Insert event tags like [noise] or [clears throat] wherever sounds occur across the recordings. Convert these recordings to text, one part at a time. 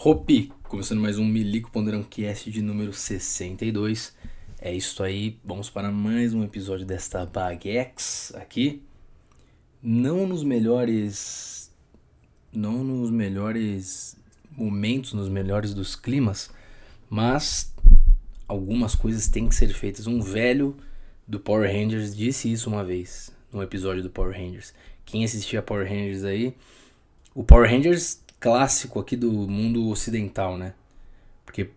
Hopi, começando mais um Milico Ponderão Cast de número 62. É isso aí, vamos para mais um episódio desta Bagex aqui. Não nos melhores. Não nos melhores momentos, nos melhores dos climas, mas algumas coisas têm que ser feitas. Um velho do Power Rangers disse isso uma vez, num episódio do Power Rangers. Quem assistia Power Rangers aí. O Power Rangers clássico aqui do mundo ocidental, né? Porque,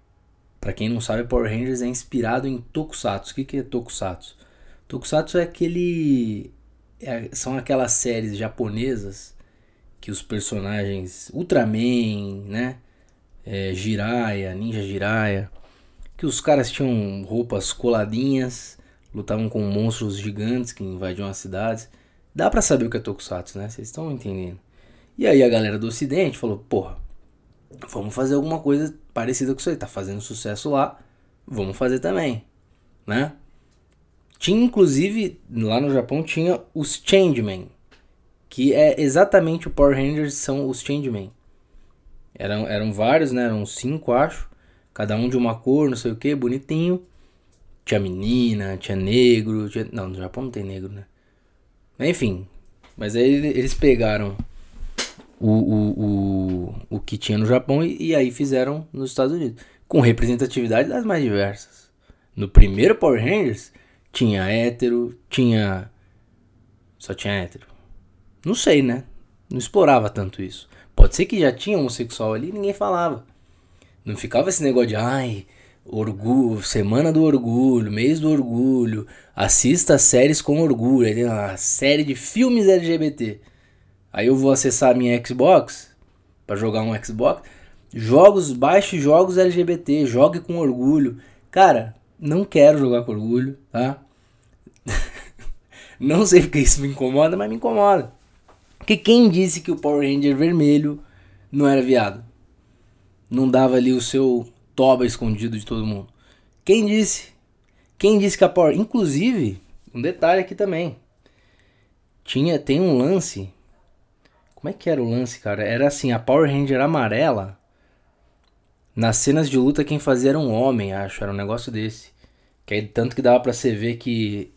para quem não sabe, Power Rangers é inspirado em Tokusatsu. O que, que é Tokusatsu? Tokusatsu é aquele. É, são aquelas séries japonesas que os personagens. Ultraman, né? É, Jiraiya, Ninja Jiraiya. Que os caras tinham roupas coladinhas, lutavam com monstros gigantes que invadiam as cidades. Dá pra saber o que é Tokusatsu, né? Vocês estão entendendo. E aí a galera do ocidente falou, porra, vamos fazer alguma coisa parecida com isso aí, tá fazendo sucesso lá, vamos fazer também, né? Tinha inclusive, lá no Japão tinha os Changemen, que é exatamente o Power Rangers são os Changemen. Eram, eram vários, né? Eram cinco, acho. Cada um de uma cor, não sei o que, bonitinho. Tinha menina, tinha negro. Tinha... Não, no Japão não tem negro, né? Enfim. Mas aí eles pegaram o, o, o, o que tinha no Japão e, e aí fizeram nos Estados Unidos. Com representatividade das mais diversas. No primeiro Power Rangers tinha hétero, tinha. Só tinha hétero. Não sei, né? Não explorava tanto isso. Pode ser que já tinha homossexual ali e ninguém falava. Não ficava esse negócio de ai, orgulho, semana do orgulho, mês do orgulho, assista séries com orgulho. Tem uma série de filmes LGBT. Aí eu vou acessar a minha Xbox para jogar um Xbox. Jogos, baixe jogos LGBT, jogue com orgulho. Cara, não quero jogar com orgulho, tá? [laughs] não sei porque isso me incomoda, mas me incomoda. Porque quem disse que o Power Ranger vermelho não era viado? Não dava ali o seu toba escondido de todo mundo. Quem disse? Quem disse que a Power... Inclusive, um detalhe aqui também. Tinha, tem um lance como é que era o lance, cara? Era assim, a Power Ranger amarela. Nas cenas de luta quem fazia era um homem, acho, era um negócio desse. Que aí, tanto que dava para você ver que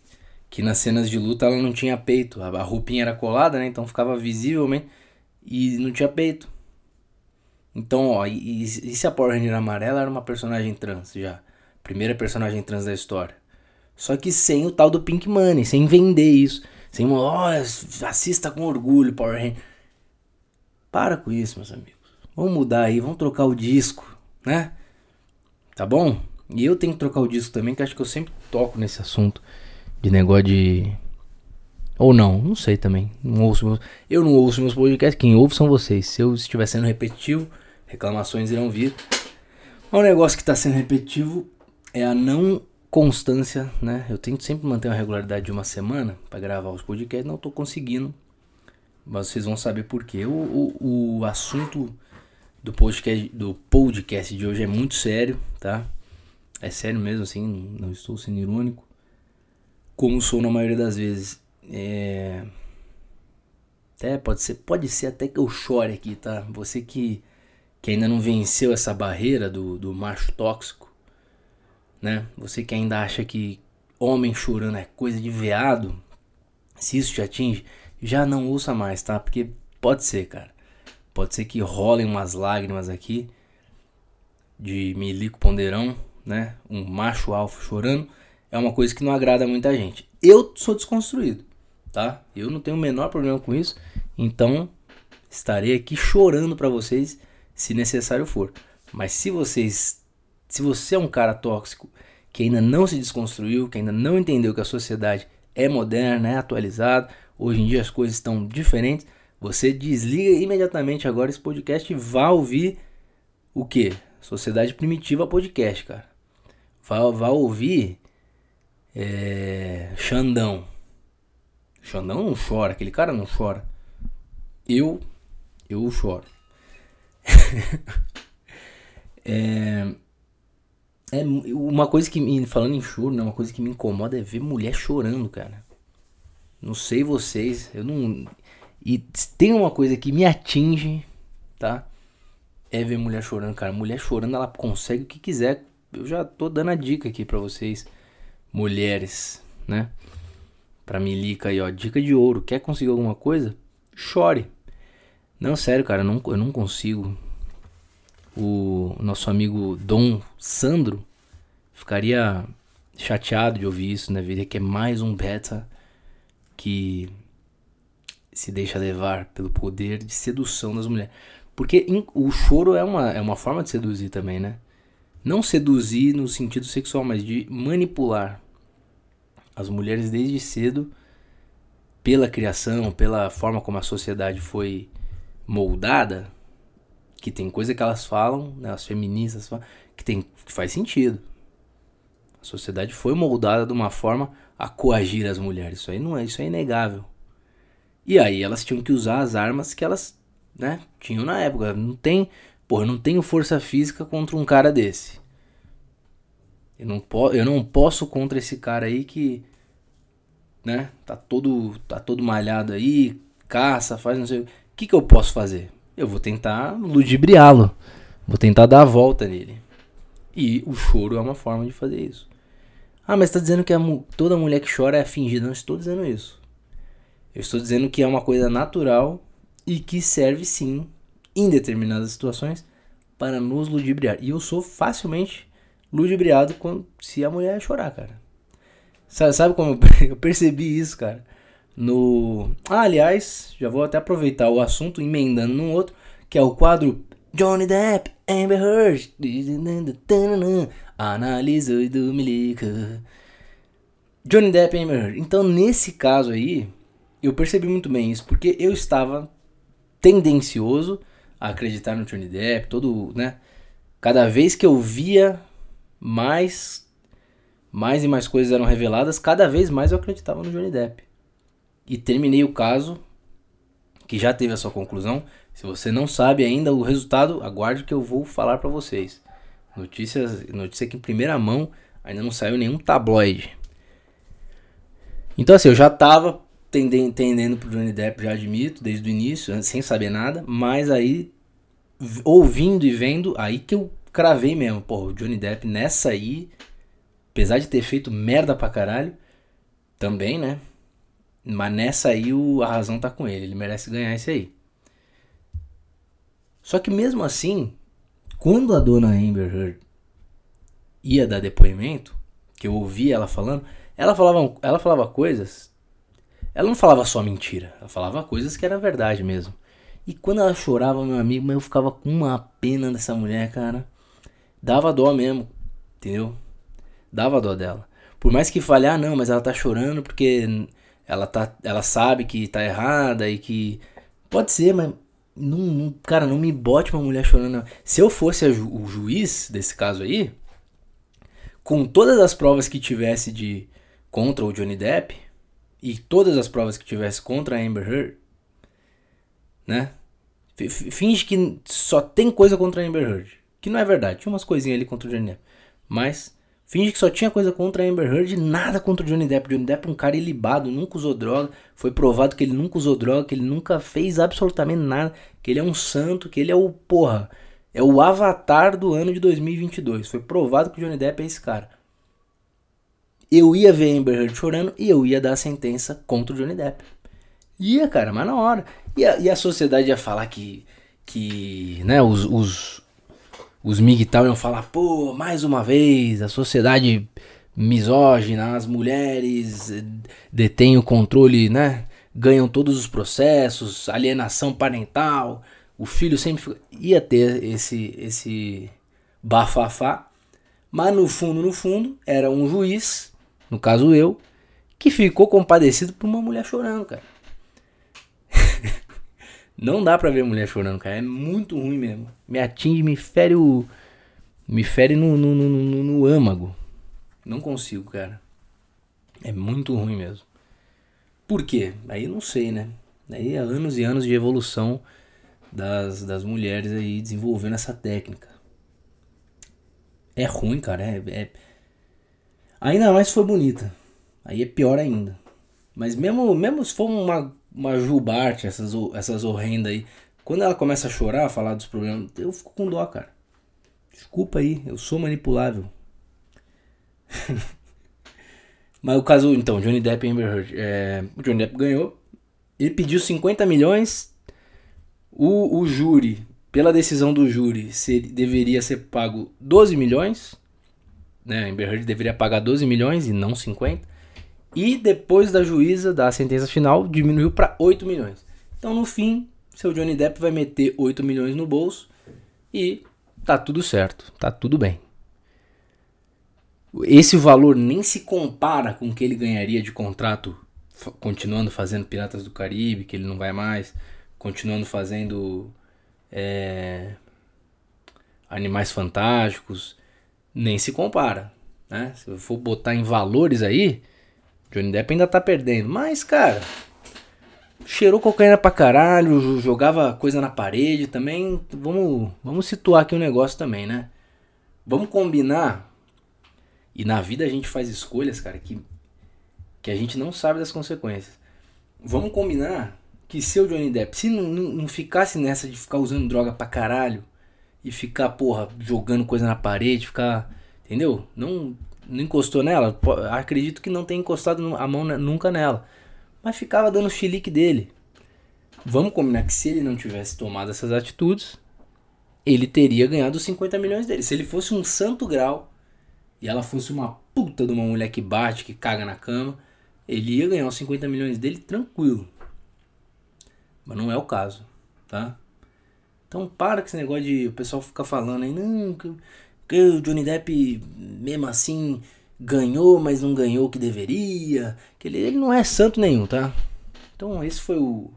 que nas cenas de luta ela não tinha peito, a, roupinha era colada, né? Então ficava visivelmente e não tinha peito. Então, ó, e, e se a Power Ranger amarela era uma personagem trans já, primeira personagem trans da história. Só que sem o tal do Pink Money, sem vender isso, sem, ó, oh, assista com orgulho Power Ranger. Para com isso, meus amigos. Vamos mudar aí, vamos trocar o disco, né? Tá bom? E eu tenho que trocar o disco também, que acho que eu sempre toco nesse assunto de negócio de. Ou não, não sei também. Não ouço meus... Eu não ouço meus podcasts, quem ouve são vocês. Se eu estiver sendo repetitivo, reclamações irão vir. Um negócio que está sendo repetitivo é a não constância, né? Eu tento sempre manter uma regularidade de uma semana para gravar os podcasts, não estou conseguindo mas vocês vão saber por quê. O, o, o assunto do podcast, do podcast de hoje é muito sério, tá? É sério mesmo, assim, não estou sendo irônico. Como sou na maioria das vezes. É. Até pode ser, pode ser até que eu chore aqui, tá? Você que, que ainda não venceu essa barreira do, do macho tóxico, né? Você que ainda acha que homem chorando é coisa de veado, se isso te atinge, já não ouça mais, tá? Porque pode ser, cara. Pode ser que rolem umas lágrimas aqui de milico ponderão, né? Um macho alfa chorando. É uma coisa que não agrada muita gente. Eu sou desconstruído, tá? Eu não tenho o menor problema com isso. Então, estarei aqui chorando para vocês se necessário for. Mas se vocês se você é um cara tóxico que ainda não se desconstruiu, que ainda não entendeu que a sociedade é moderna, é atualizada, Hoje em dia as coisas estão diferentes. Você desliga imediatamente agora esse podcast e vá ouvir o que? Sociedade Primitiva Podcast, cara. Vá, vá ouvir é, Xandão. Xandão não chora, aquele cara não chora. Eu, eu choro. [laughs] é, é uma coisa que me falando em choro, né, uma coisa que me incomoda é ver mulher chorando, cara. Não sei vocês, eu não. E tem uma coisa que me atinge, tá? é ver mulher chorando, cara. Mulher chorando, ela consegue o que quiser. Eu já tô dando a dica aqui para vocês, mulheres, né? Pra Milica aí, ó. Dica de ouro. Quer conseguir alguma coisa? Chore. Não, sério, cara, eu não, eu não consigo. O nosso amigo Dom Sandro ficaria chateado de ouvir isso, né? Ver que é mais um beta que se deixa levar pelo poder de sedução das mulheres. Porque o choro é uma, é uma forma de seduzir também, né? Não seduzir no sentido sexual, mas de manipular as mulheres desde cedo pela criação, pela forma como a sociedade foi moldada, que tem coisa que elas falam, né, as feministas falam, que tem que faz sentido. A sociedade foi moldada de uma forma a coagir as mulheres. Isso aí não é, isso é inegável. E aí elas tinham que usar as armas que elas, né, tinham na época. Não tem, pô, eu não tenho força física contra um cara desse. Eu não, po eu não posso contra esse cara aí que, né, tá todo, tá todo malhado aí, caça, faz não sei o que, que eu posso fazer? Eu vou tentar ludibriá-lo. Vou tentar dar a volta nele. E o choro é uma forma de fazer isso. Ah, mas está dizendo que toda mulher que chora é fingida. Não estou dizendo isso. Eu estou dizendo que é uma coisa natural e que serve sim, em determinadas situações, para nos ludibriar. E eu sou facilmente ludibriado quando, se a mulher chorar, cara. Sabe, sabe como [laughs] eu percebi isso, cara? No. Ah, aliás, já vou até aproveitar o assunto, emendando num outro, que é o quadro Johnny Depp, Amber Heard. Analisa do Milica. Johnny Depp. Então, nesse caso aí, eu percebi muito bem isso, porque eu estava tendencioso a acreditar no Johnny Depp, todo, né? Cada vez que eu via mais mais e mais coisas eram reveladas, cada vez mais eu acreditava no Johnny Depp e terminei o caso, que já teve a sua conclusão. Se você não sabe ainda o resultado, aguarde que eu vou falar para vocês. Notícias, notícia que em primeira mão ainda não saiu nenhum tabloide. Então assim, eu já tava tendendo pro Johnny Depp, já admito, desde o início, sem saber nada, mas aí ouvindo e vendo, aí que eu cravei mesmo, porra, o Johnny Depp nessa aí, apesar de ter feito merda pra caralho, também, né? Mas nessa aí o, a razão tá com ele, ele merece ganhar esse aí. Só que mesmo assim, quando a dona Amber Heard ia dar depoimento, que eu ouvi ela falando, ela falava, ela falava coisas. Ela não falava só mentira, ela falava coisas que era verdade mesmo. E quando ela chorava, meu amigo, eu ficava com uma pena dessa mulher, cara. Dava dó mesmo, entendeu? Dava dó dela. Por mais que falhar, ah, não, mas ela tá chorando porque ela, tá, ela sabe que tá errada e que. Pode ser, mas. Não, cara, não me bote uma mulher chorando. Se eu fosse ju, o juiz desse caso aí, com todas as provas que tivesse de contra o Johnny Depp e todas as provas que tivesse contra a Amber Heard, né? Finge que só tem coisa contra a Amber Heard, que não é verdade. Tinha umas coisinhas ali contra o Johnny Depp, mas Finge que só tinha coisa contra a Amber Heard e nada contra o Johnny Depp. Johnny Depp é um cara ilibado, nunca usou droga. Foi provado que ele nunca usou droga, que ele nunca fez absolutamente nada. Que ele é um santo, que ele é o, porra, é o avatar do ano de 2022. Foi provado que o Johnny Depp é esse cara. Eu ia ver a Amber Heard chorando e eu ia dar a sentença contra o Johnny Depp. Ia, cara, mas na hora. E a, e a sociedade ia falar que, que né, os, os os MGTOW iam falar, pô, mais uma vez, a sociedade misógina, as mulheres detêm o controle, né? Ganham todos os processos, alienação parental, o filho sempre ia ter esse esse bafafá, mas no fundo, no fundo, era um juiz, no caso eu, que ficou compadecido por uma mulher chorando, cara. Não dá pra ver mulher chorando, cara. É muito ruim mesmo. Me atinge, me fere o. Me fere no, no, no, no, no âmago. Não consigo, cara. É muito ruim mesmo. Por quê? Aí não sei, né? Aí é anos e anos de evolução das, das mulheres aí desenvolvendo essa técnica. É ruim, cara. É, é... Ainda mais se for bonita. Aí é pior ainda. Mas mesmo, mesmo se for uma uma Jubarte, essas, essas horrendas aí. Quando ela começa a chorar, a falar dos problemas, eu fico com dó, cara. Desculpa aí, eu sou manipulável. [laughs] Mas o caso, então, Johnny Depp e Amber Heard. É, o Johnny Depp ganhou. Ele pediu 50 milhões. O, o júri, pela decisão do júri, deveria ser pago 12 milhões. Né? Amber Heard deveria pagar 12 milhões e não 50. E depois da juíza, da sentença final, diminuiu para 8 milhões. Então, no fim, seu Johnny Depp vai meter 8 milhões no bolso e tá tudo certo, tá tudo bem. Esse valor nem se compara com o que ele ganharia de contrato continuando fazendo Piratas do Caribe, que ele não vai mais, continuando fazendo é, Animais Fantásticos, nem se compara. Né? Se eu for botar em valores aí, Johnny Depp ainda tá perdendo. Mas, cara, cheirou cocaína pra caralho, jogava coisa na parede também. Vamos, vamos situar aqui um negócio também, né? Vamos combinar. E na vida a gente faz escolhas, cara, que, que a gente não sabe das consequências. Vamos combinar que se o Johnny Depp, se não, não, não ficasse nessa de ficar usando droga pra caralho e ficar, porra, jogando coisa na parede, ficar. Entendeu? Não, não encostou nela. Acredito que não tenha encostado a mão nunca nela mas ficava dando o chilique dele. Vamos combinar que se ele não tivesse tomado essas atitudes, ele teria ganhado os 50 milhões dele. Se ele fosse um santo grau e ela fosse uma puta de uma mulher que bate, que caga na cama, ele ia ganhar os 50 milhões dele tranquilo. Mas não é o caso, tá? Então para com esse negócio de o pessoal ficar falando aí, não, que, que o Johnny Depp mesmo assim ganhou, mas não ganhou o que deveria. Que ele, ele não é santo nenhum, tá? Então esse foi o.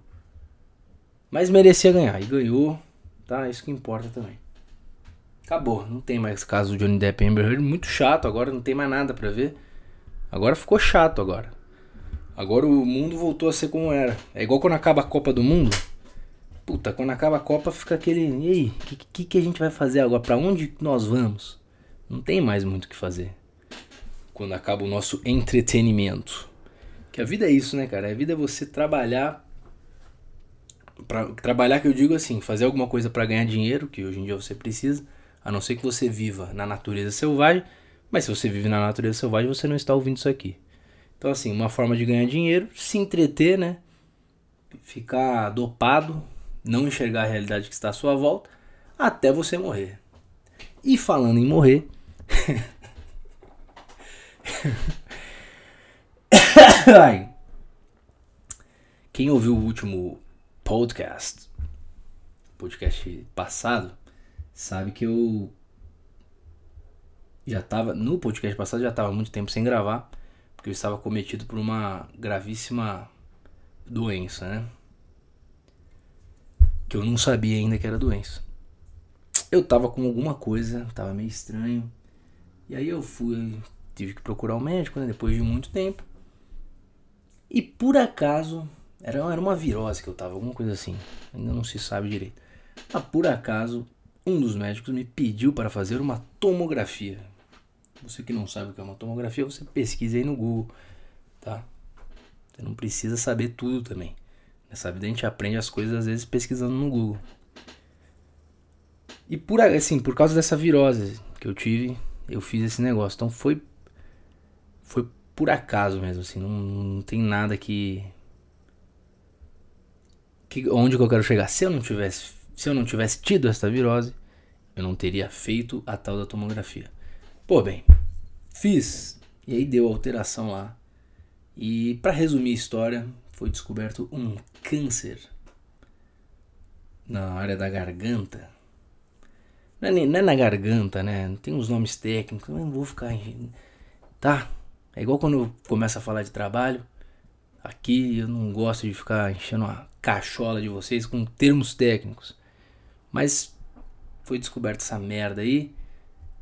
Mas merecia ganhar. E ganhou, tá? Isso que importa também. Acabou. Não tem mais caso do Johnny Depp e Amber Heard. Muito chato agora, não tem mais nada pra ver. Agora ficou chato agora. Agora o mundo voltou a ser como era. É igual quando acaba a Copa do Mundo. Puta, quando acaba a Copa fica aquele. E aí, o que, que, que a gente vai fazer agora? Pra onde nós vamos? Não tem mais muito o que fazer quando acaba o nosso entretenimento. Que a vida é isso, né, cara? A vida é você trabalhar para trabalhar que eu digo assim, fazer alguma coisa para ganhar dinheiro, que hoje em dia você precisa, a não ser que você viva na natureza selvagem, mas se você vive na natureza selvagem, você não está ouvindo isso aqui. Então assim, uma forma de ganhar dinheiro, se entreter, né? Ficar dopado, não enxergar a realidade que está à sua volta, até você morrer. E falando em morrer, [laughs] Quem ouviu o último podcast, podcast passado, sabe que eu já estava no podcast passado já estava muito tempo sem gravar, porque eu estava cometido por uma gravíssima doença, né? Que eu não sabia ainda que era doença. Eu tava com alguma coisa, tava meio estranho. E aí eu fui tive que procurar um médico, né, depois de muito tempo. E por acaso, era, era uma virose que eu tava, alguma coisa assim, ainda não se sabe direito. Mas por acaso, um dos médicos me pediu para fazer uma tomografia. Você que não sabe o que é uma tomografia, você pesquisa aí no Google, tá? Você não precisa saber tudo também. Nessa vida a gente aprende as coisas às vezes pesquisando no Google. E por assim, por causa dessa virose que eu tive, eu fiz esse negócio. Então foi foi por acaso mesmo, assim, não, não tem nada que, que onde que eu quero chegar. Se eu não tivesse, se eu não tivesse tido esta virose, eu não teria feito a tal da tomografia. Pô, bem, fiz e aí deu alteração lá. E para resumir a história, foi descoberto um câncer na área da garganta. Não é, não é na garganta, né? Tem uns nomes técnicos, eu não vou ficar. Tá, é igual quando começa a falar de trabalho. Aqui eu não gosto de ficar enchendo uma cachola de vocês com termos técnicos. Mas foi descoberta essa merda aí.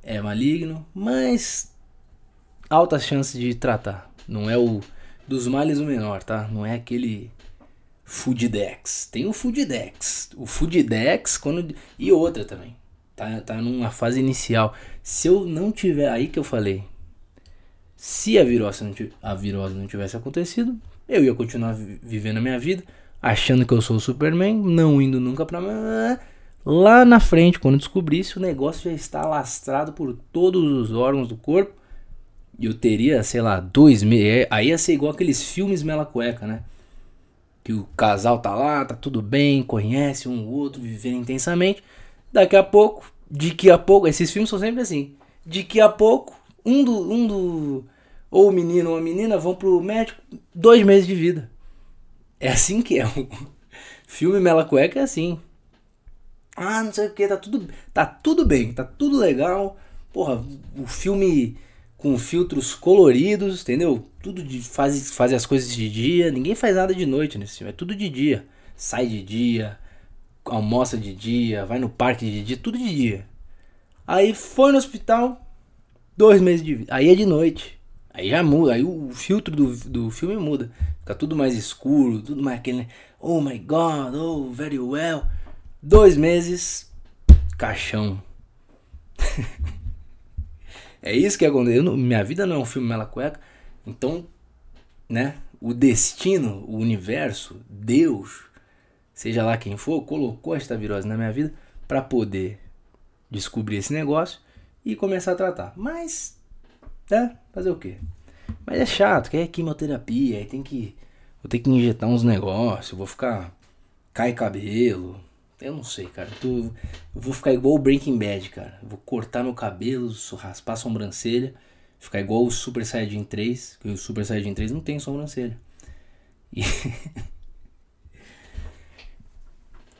É maligno, mas altas chances de tratar. Não é o dos males o menor, tá? Não é aquele Fooddex. Tem o Fooddex. O Fooddex quando e outra também. Tá, tá numa fase inicial. Se eu não tiver aí que eu falei, se a virose, não, a virose não tivesse acontecido, eu ia continuar vivendo a minha vida. achando que eu sou o Superman, não indo nunca pra. Lá na frente, quando descobrisse, o negócio já está lastrado por todos os órgãos do corpo. Eu teria, sei lá, dois meses. É, aí ia ser igual aqueles filmes Mela Cueca, né? Que o casal tá lá, tá tudo bem, conhece um ou outro, vivendo intensamente. Daqui a pouco, de que a pouco, esses filmes são sempre assim. De que a pouco, um do. Um do ou o menino ou a menina vão pro médico, dois meses de vida. É assim que é. O [laughs] filme Mela Cueca é assim. Ah, não sei o que, tá tudo, tá tudo bem, tá tudo legal. Porra, o filme com filtros coloridos, entendeu? Tudo de faz, faz as coisas de dia, ninguém faz nada de noite nesse filme, é tudo de dia. Sai de dia, almoça de dia, vai no parque de dia, tudo de dia. Aí foi no hospital, dois meses de vida. Aí é de noite. Aí já muda, aí o filtro do, do filme muda. Fica tudo mais escuro, tudo mais aquele. Oh my god, oh, very well. Dois meses, caixão. [laughs] é isso que aconteceu. Minha vida não é um filme mela cueca. Então, né? O destino, o universo, Deus, seja lá quem for, colocou esta virose na minha vida para poder descobrir esse negócio e começar a tratar. Mas, né? Fazer o quê? Mas é chato, que é quimioterapia, aí tem que. Vou ter que injetar uns negócios, vou ficar. Cai cabelo, eu não sei, cara. Eu, eu vou ficar igual o Breaking Bad, cara. Eu vou cortar meu cabelo, raspar a sobrancelha. Ficar igual o Super Saiyajin 3. Que o Super Saiyajin 3 não tem sobrancelha. E... [laughs]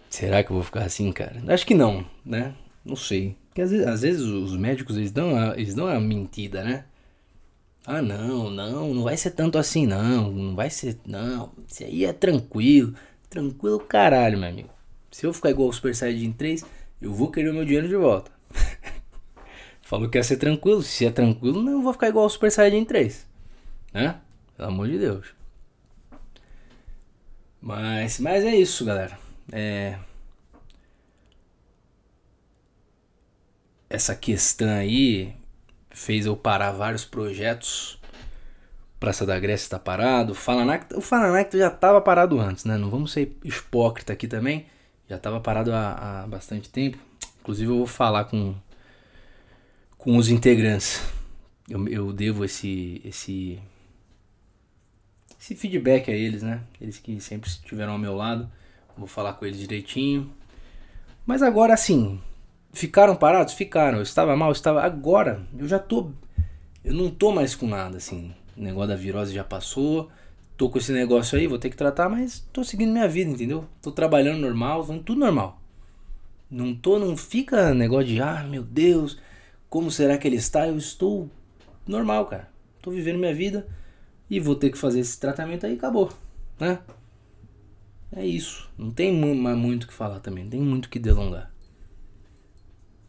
Será que eu vou ficar assim, cara? Acho que não, né? Não sei. Porque às vezes, às vezes os médicos eles dão, a, eles dão a mentira, né? Ah, não, não, não vai ser tanto assim, não. Não vai ser, não. Isso aí é tranquilo. Tranquilo caralho, meu amigo. Se eu ficar igual o Super Saiyajin 3, eu vou querer o meu dinheiro de volta. [laughs] Falou que ia ser tranquilo. Se é tranquilo, não vou ficar igual o Super Saiyajin 3. Né? Pelo amor de Deus. Mas, mas é isso, galera. É... Essa questão aí fez eu parar vários projetos. Praça da Grécia está parado. O Falanacto, o já estava parado antes, né? Não vamos ser hipócrita aqui também. Já estava parado há, há, bastante tempo. Inclusive eu vou falar com, com os integrantes. Eu, eu devo esse, esse, esse feedback a eles, né? Eles que sempre estiveram ao meu lado. Vou falar com eles direitinho. Mas agora assim, ficaram parados? Ficaram. Eu estava mal, eu estava. Agora, eu já tô. Eu não tô mais com nada, assim. O negócio da virose já passou tô com esse negócio aí, vou ter que tratar, mas tô seguindo minha vida, entendeu? Tô trabalhando normal, tudo normal. Não tô, não fica negócio de, ah, meu Deus, como será que ele está? Eu estou normal, cara. Tô vivendo minha vida e vou ter que fazer esse tratamento aí acabou, né? É isso. Não tem muito o que falar também, não tem muito o que delongar.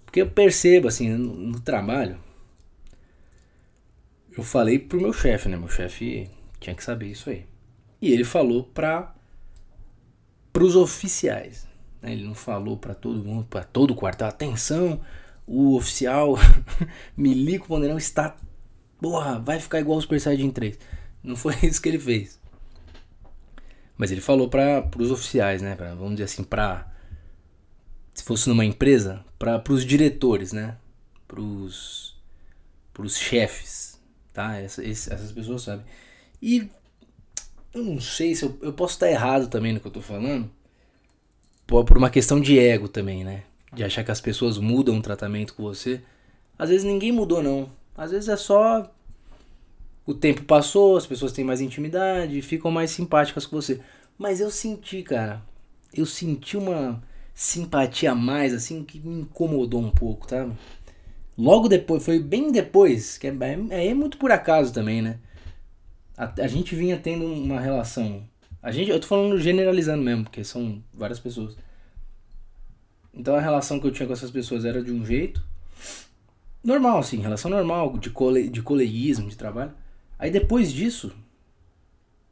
Porque eu percebo, assim, no, no trabalho, eu falei pro meu chefe, né? Meu chefe tinha que saber isso aí. E ele falou para os oficiais. Né? Ele não falou para todo mundo, para todo o quartel. Atenção, o oficial [laughs] Milico Ponderão está. Porra, vai ficar igual o Super Saiyajin 3. Não foi [laughs] isso que ele fez. Mas ele falou para os oficiais, né? Pra, vamos dizer assim, para se fosse numa empresa, para os diretores, né? Para os chefes, tá? Essa, esse, essas pessoas sabem. E eu não sei se eu, eu posso estar errado também no que eu tô falando. Por uma questão de ego também, né? De achar que as pessoas mudam o tratamento com você. Às vezes ninguém mudou, não. Às vezes é só. O tempo passou, as pessoas têm mais intimidade, ficam mais simpáticas com você. Mas eu senti, cara. Eu senti uma simpatia a mais, assim, que me incomodou um pouco, tá? Logo depois, foi bem depois, que é, é, é muito por acaso também, né? A, a gente vinha tendo uma relação. A gente, eu tô falando generalizando mesmo, porque são várias pessoas. Então a relação que eu tinha com essas pessoas era de um jeito normal, assim, relação normal, de, cole, de coleguismo, de trabalho. Aí depois disso,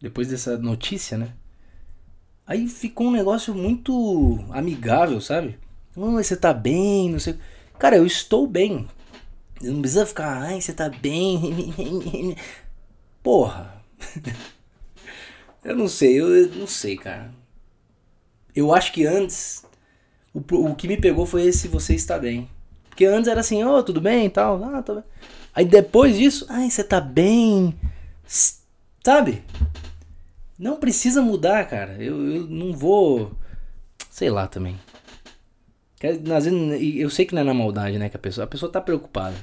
depois dessa notícia, né? Aí ficou um negócio muito amigável, sabe? Oh, você tá bem, não sei. Cara, eu estou bem. Não precisa ficar, ai, você tá bem. [laughs] Porra. [laughs] eu não sei, eu não sei, cara. eu acho que antes, o, o que me pegou foi esse você está bem. Porque antes era assim, ô, oh, tudo bem e tal. Ah, tô bem. Aí depois disso, ai, você tá bem. Sabe? Não precisa mudar, cara. Eu, eu não vou. Sei lá também. Vezes, eu sei que não é na maldade, né? Que a pessoa, a pessoa tá preocupada.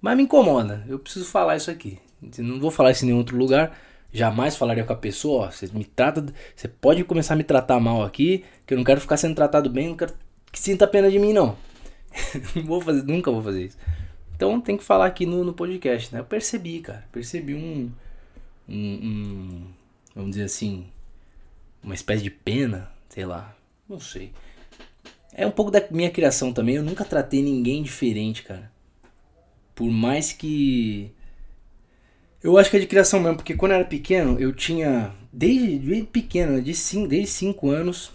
Mas me incomoda. Eu preciso falar isso aqui. Não vou falar isso em nenhum outro lugar. Jamais falaria com a pessoa, ó, você me trata, você pode começar a me tratar mal aqui, que eu não quero ficar sendo tratado bem, não quero que sinta pena de mim não. [laughs] não vou fazer, nunca vou fazer isso. Então tem que falar aqui no, no podcast, né? Eu percebi, cara, percebi um, um, um vamos dizer assim, uma espécie de pena, sei lá, não sei. É um pouco da minha criação também. Eu nunca tratei ninguém diferente, cara. Por mais que. Eu acho que é de criação mesmo, porque quando eu era pequeno, eu tinha. Desde, desde pequeno, de cinco, desde 5 anos,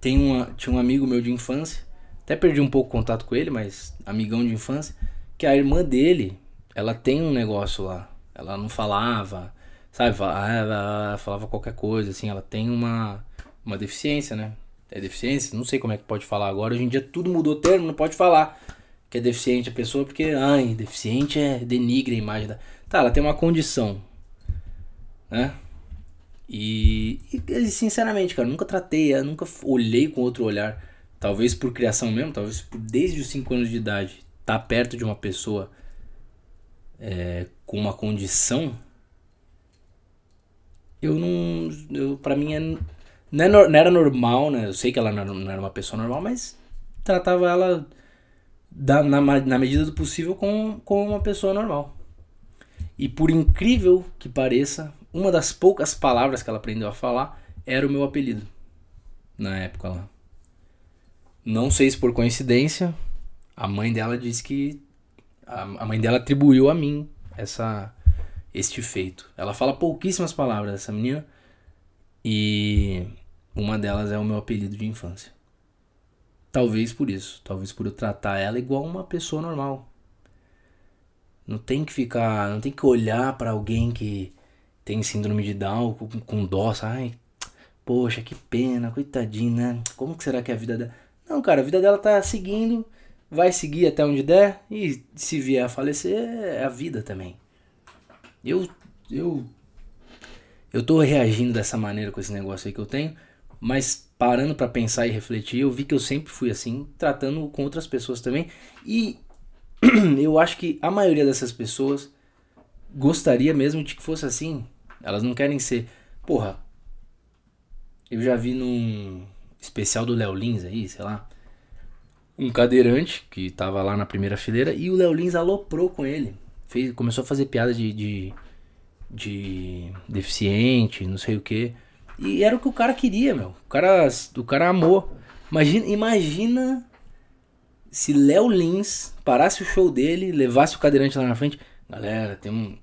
tem uma, tinha um amigo meu de infância. Até perdi um pouco o contato com ele, mas amigão de infância. Que a irmã dele, ela tem um negócio lá. Ela não falava, sabe? Falava, falava qualquer coisa, assim. Ela tem uma, uma deficiência, né? é deficiência, não sei como é que pode falar agora. Hoje em dia tudo mudou termo, não pode falar que é deficiente a pessoa porque, ai, deficiente é denigre a imagem da. Tá, ela tem uma condição, né? E, e sinceramente, cara, nunca tratei, nunca olhei com outro olhar. Talvez por criação mesmo, talvez por desde os 5 anos de idade, tá perto de uma pessoa é, com uma condição, eu não. Eu, pra mim é não, é, não era normal, né? Eu sei que ela não era uma pessoa normal, mas tratava ela da, na, na medida do possível com, com uma pessoa normal. E por incrível que pareça, uma das poucas palavras que ela aprendeu a falar era o meu apelido. Na época lá. Não sei se por coincidência, a mãe dela disse que. A, mãe dela atribuiu a mim essa este feito. Ela fala pouquíssimas palavras, essa menina. E uma delas é o meu apelido de infância. Talvez por isso, talvez por eu tratar ela igual uma pessoa normal. Não tem que ficar, não tem que olhar para alguém que tem síndrome de Down com, com dó, ai, poxa, que pena, coitadinha, né? Como que será que é a vida dela? Não, cara, a vida dela tá seguindo, vai seguir até onde der e se vier a falecer é a vida também. Eu eu eu tô reagindo dessa maneira com esse negócio aí que eu tenho mas parando para pensar e refletir, eu vi que eu sempre fui assim, tratando com outras pessoas também. E [clears throat] eu acho que a maioria dessas pessoas gostaria mesmo de que fosse assim. Elas não querem ser. Porra, eu já vi num especial do Léo Lins aí, sei lá. Um cadeirante que tava lá na primeira fileira e o Léo Lins aloprou com ele. Fez, começou a fazer piada de, de, de deficiente, não sei o que. E era o que o cara queria, meu. O cara, o cara amou. Imagina, imagina se Léo Lins parasse o show dele, levasse o cadeirante lá na frente. Galera, tem um.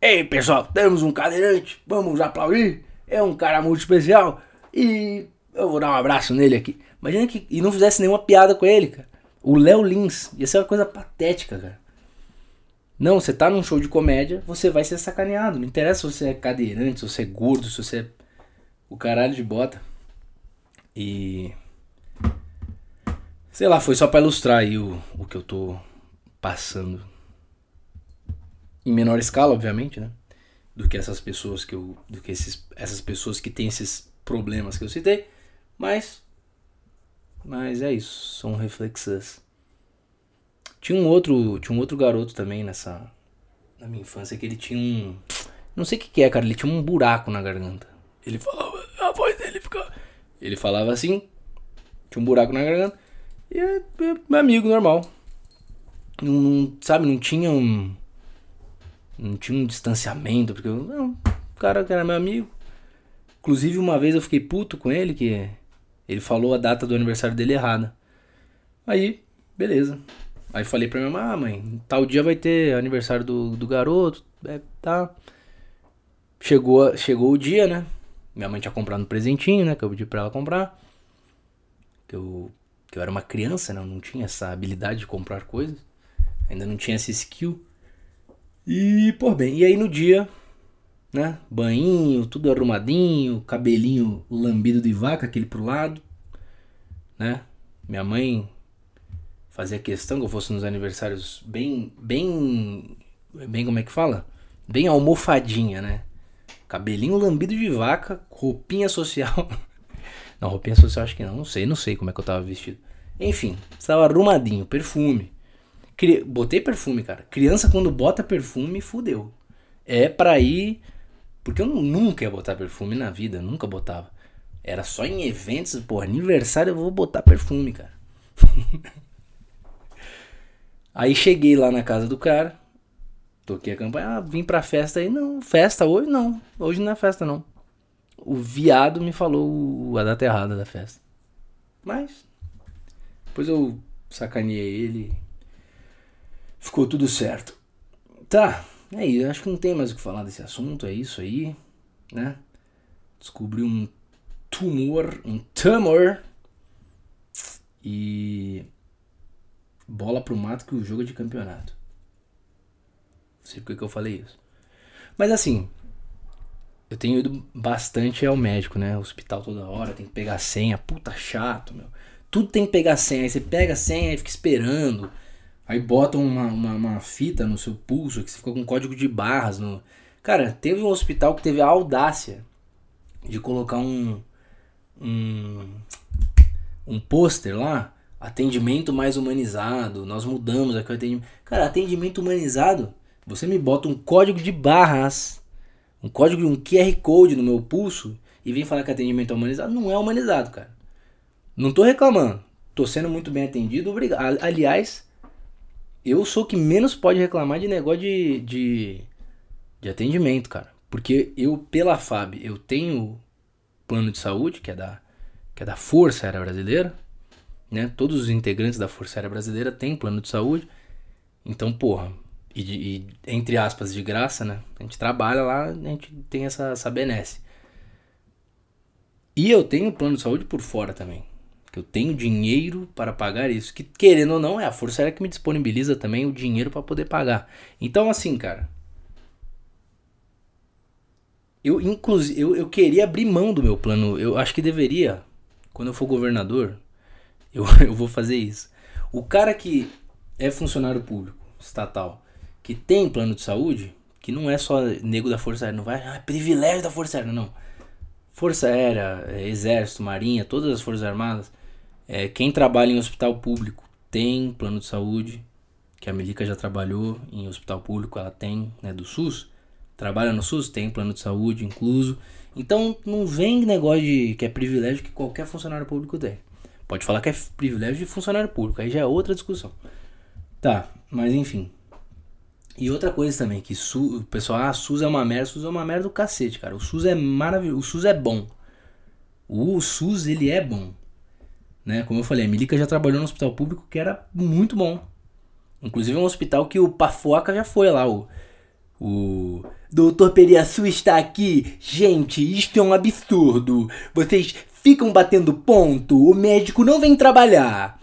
Ei, pessoal, temos um cadeirante. Vamos aplaudir. É um cara muito especial. E eu vou dar um abraço nele aqui. Imagina que. E não fizesse nenhuma piada com ele, cara. O Léo Lins. Ia ser uma coisa patética, cara. Não, você tá num show de comédia, você vai ser sacaneado. Não interessa se você é cadeirante, se você é gordo, se você é o caralho de bota. E. Sei lá, foi só para ilustrar aí o, o que eu tô passando. Em menor escala, obviamente, né? Do que essas pessoas que eu. Do que esses, essas pessoas que têm esses problemas que eu citei. Mas. Mas é isso. São reflexas. Tinha um outro. Tinha um outro garoto também nessa. Na minha infância que ele tinha um. Não sei o que, que é, cara. Ele tinha um buraco na garganta. Ele falava voz dele ficou. Ele falava assim, tinha um buraco na garganta. E é, é meu amigo normal. Não, sabe, não tinha um. Não tinha um distanciamento, porque eu. Não, o cara que era meu amigo. Inclusive, uma vez eu fiquei puto com ele, que ele falou a data do aniversário dele errada. Aí, beleza. Aí falei pra minha mãe, ah, mãe, tal dia vai ter aniversário do, do garoto, é, tá. Chegou, chegou o dia, né? Minha mãe tinha comprado um presentinho, né? Que eu pedi pra ela comprar. Que eu, que eu era uma criança, né? Eu não tinha essa habilidade de comprar coisas. Ainda não tinha esse skill. E, por bem, e aí no dia né? Banhinho, tudo arrumadinho, cabelinho lambido de vaca, aquele pro lado, né? Minha mãe fazia questão que eu fosse nos aniversários bem, bem, bem como é que fala? Bem almofadinha, né? Cabelinho lambido de vaca, roupinha social. [laughs] Não, roupinha social acho que não, não sei, não sei como é que eu tava vestido. Enfim, estava arrumadinho, perfume. Cri... Botei perfume, cara. Criança quando bota perfume, fudeu. É pra ir. Porque eu nunca ia botar perfume na vida, nunca botava. Era só em eventos, pô, aniversário eu vou botar perfume, cara. [laughs] aí cheguei lá na casa do cara, toquei a campanha, ah, vim pra festa aí. Não, festa hoje não, hoje não é festa não. O viado me falou a data errada da festa. Mas, depois eu sacaneei ele, ficou tudo certo. Tá, é isso, acho que não tem mais o que falar desse assunto, é isso aí, né? Descobri um tumor, um tumor. E bola pro mato que o jogo é de campeonato. Não sei por que eu falei isso. Mas assim, eu tenho ido bastante ao médico, né? Hospital toda hora, tem que pegar senha. Puta chato, meu. Tudo tem que pegar senha. Aí você pega a senha e fica esperando. Aí botam uma, uma, uma, fita no seu pulso que você fica com código de barras. No... Cara, teve um hospital que teve a audácia de colocar um, um, um pôster lá, atendimento mais humanizado, nós mudamos aqui o atendimento. Cara, atendimento humanizado, você me bota um código de barras, um código, um QR Code no meu pulso e vem falar que atendimento é humanizado. Não é humanizado, cara. Não tô reclamando. Tô sendo muito bem atendido, obrigado. Aliás, eu sou o que menos pode reclamar de negócio de, de, de atendimento, cara. Porque eu, pela FAB, eu tenho plano de saúde, que é da, que é da Força Aérea Brasileira. Né? Todos os integrantes da Força Aérea Brasileira têm plano de saúde. Então, porra, e, e, entre aspas, de graça, né? A gente trabalha lá, a gente tem essa, essa benesse. E eu tenho plano de saúde por fora também. Que eu tenho dinheiro para pagar isso. Que querendo ou não, é a Força Aérea que me disponibiliza também o dinheiro para poder pagar. Então, assim, cara, eu, inclusive, eu, eu queria abrir mão do meu plano. Eu acho que deveria. Quando eu for governador, eu, [laughs] eu vou fazer isso. O cara que é funcionário público, estatal, que tem plano de saúde, que não é só nego da Força Aérea, não vai, ah, privilégio da Força Aérea, não. Força Aérea, é, Exército, Marinha, todas as Forças Armadas, é, quem trabalha em hospital público tem plano de saúde, que a Melica já trabalhou em hospital público, ela tem, né, do SUS trabalha no SUS, tem plano de saúde incluso. Então não vem negócio de que é privilégio que qualquer funcionário público tem. Pode falar que é privilégio de funcionário público, aí já é outra discussão. Tá, mas enfim. E outra coisa também, que o pessoal, ah, SUS é uma merda, SUS é uma merda do cacete, cara. O SUS é maravilhoso, o SUS é bom. O SUS, ele é bom. Né? Como eu falei, a Milica já trabalhou no hospital público que era muito bom. Inclusive um hospital que o Pafoca já foi lá, o o Doutor Periaçu está aqui. Gente, isto é um absurdo. Vocês ficam batendo ponto, o médico não vem trabalhar.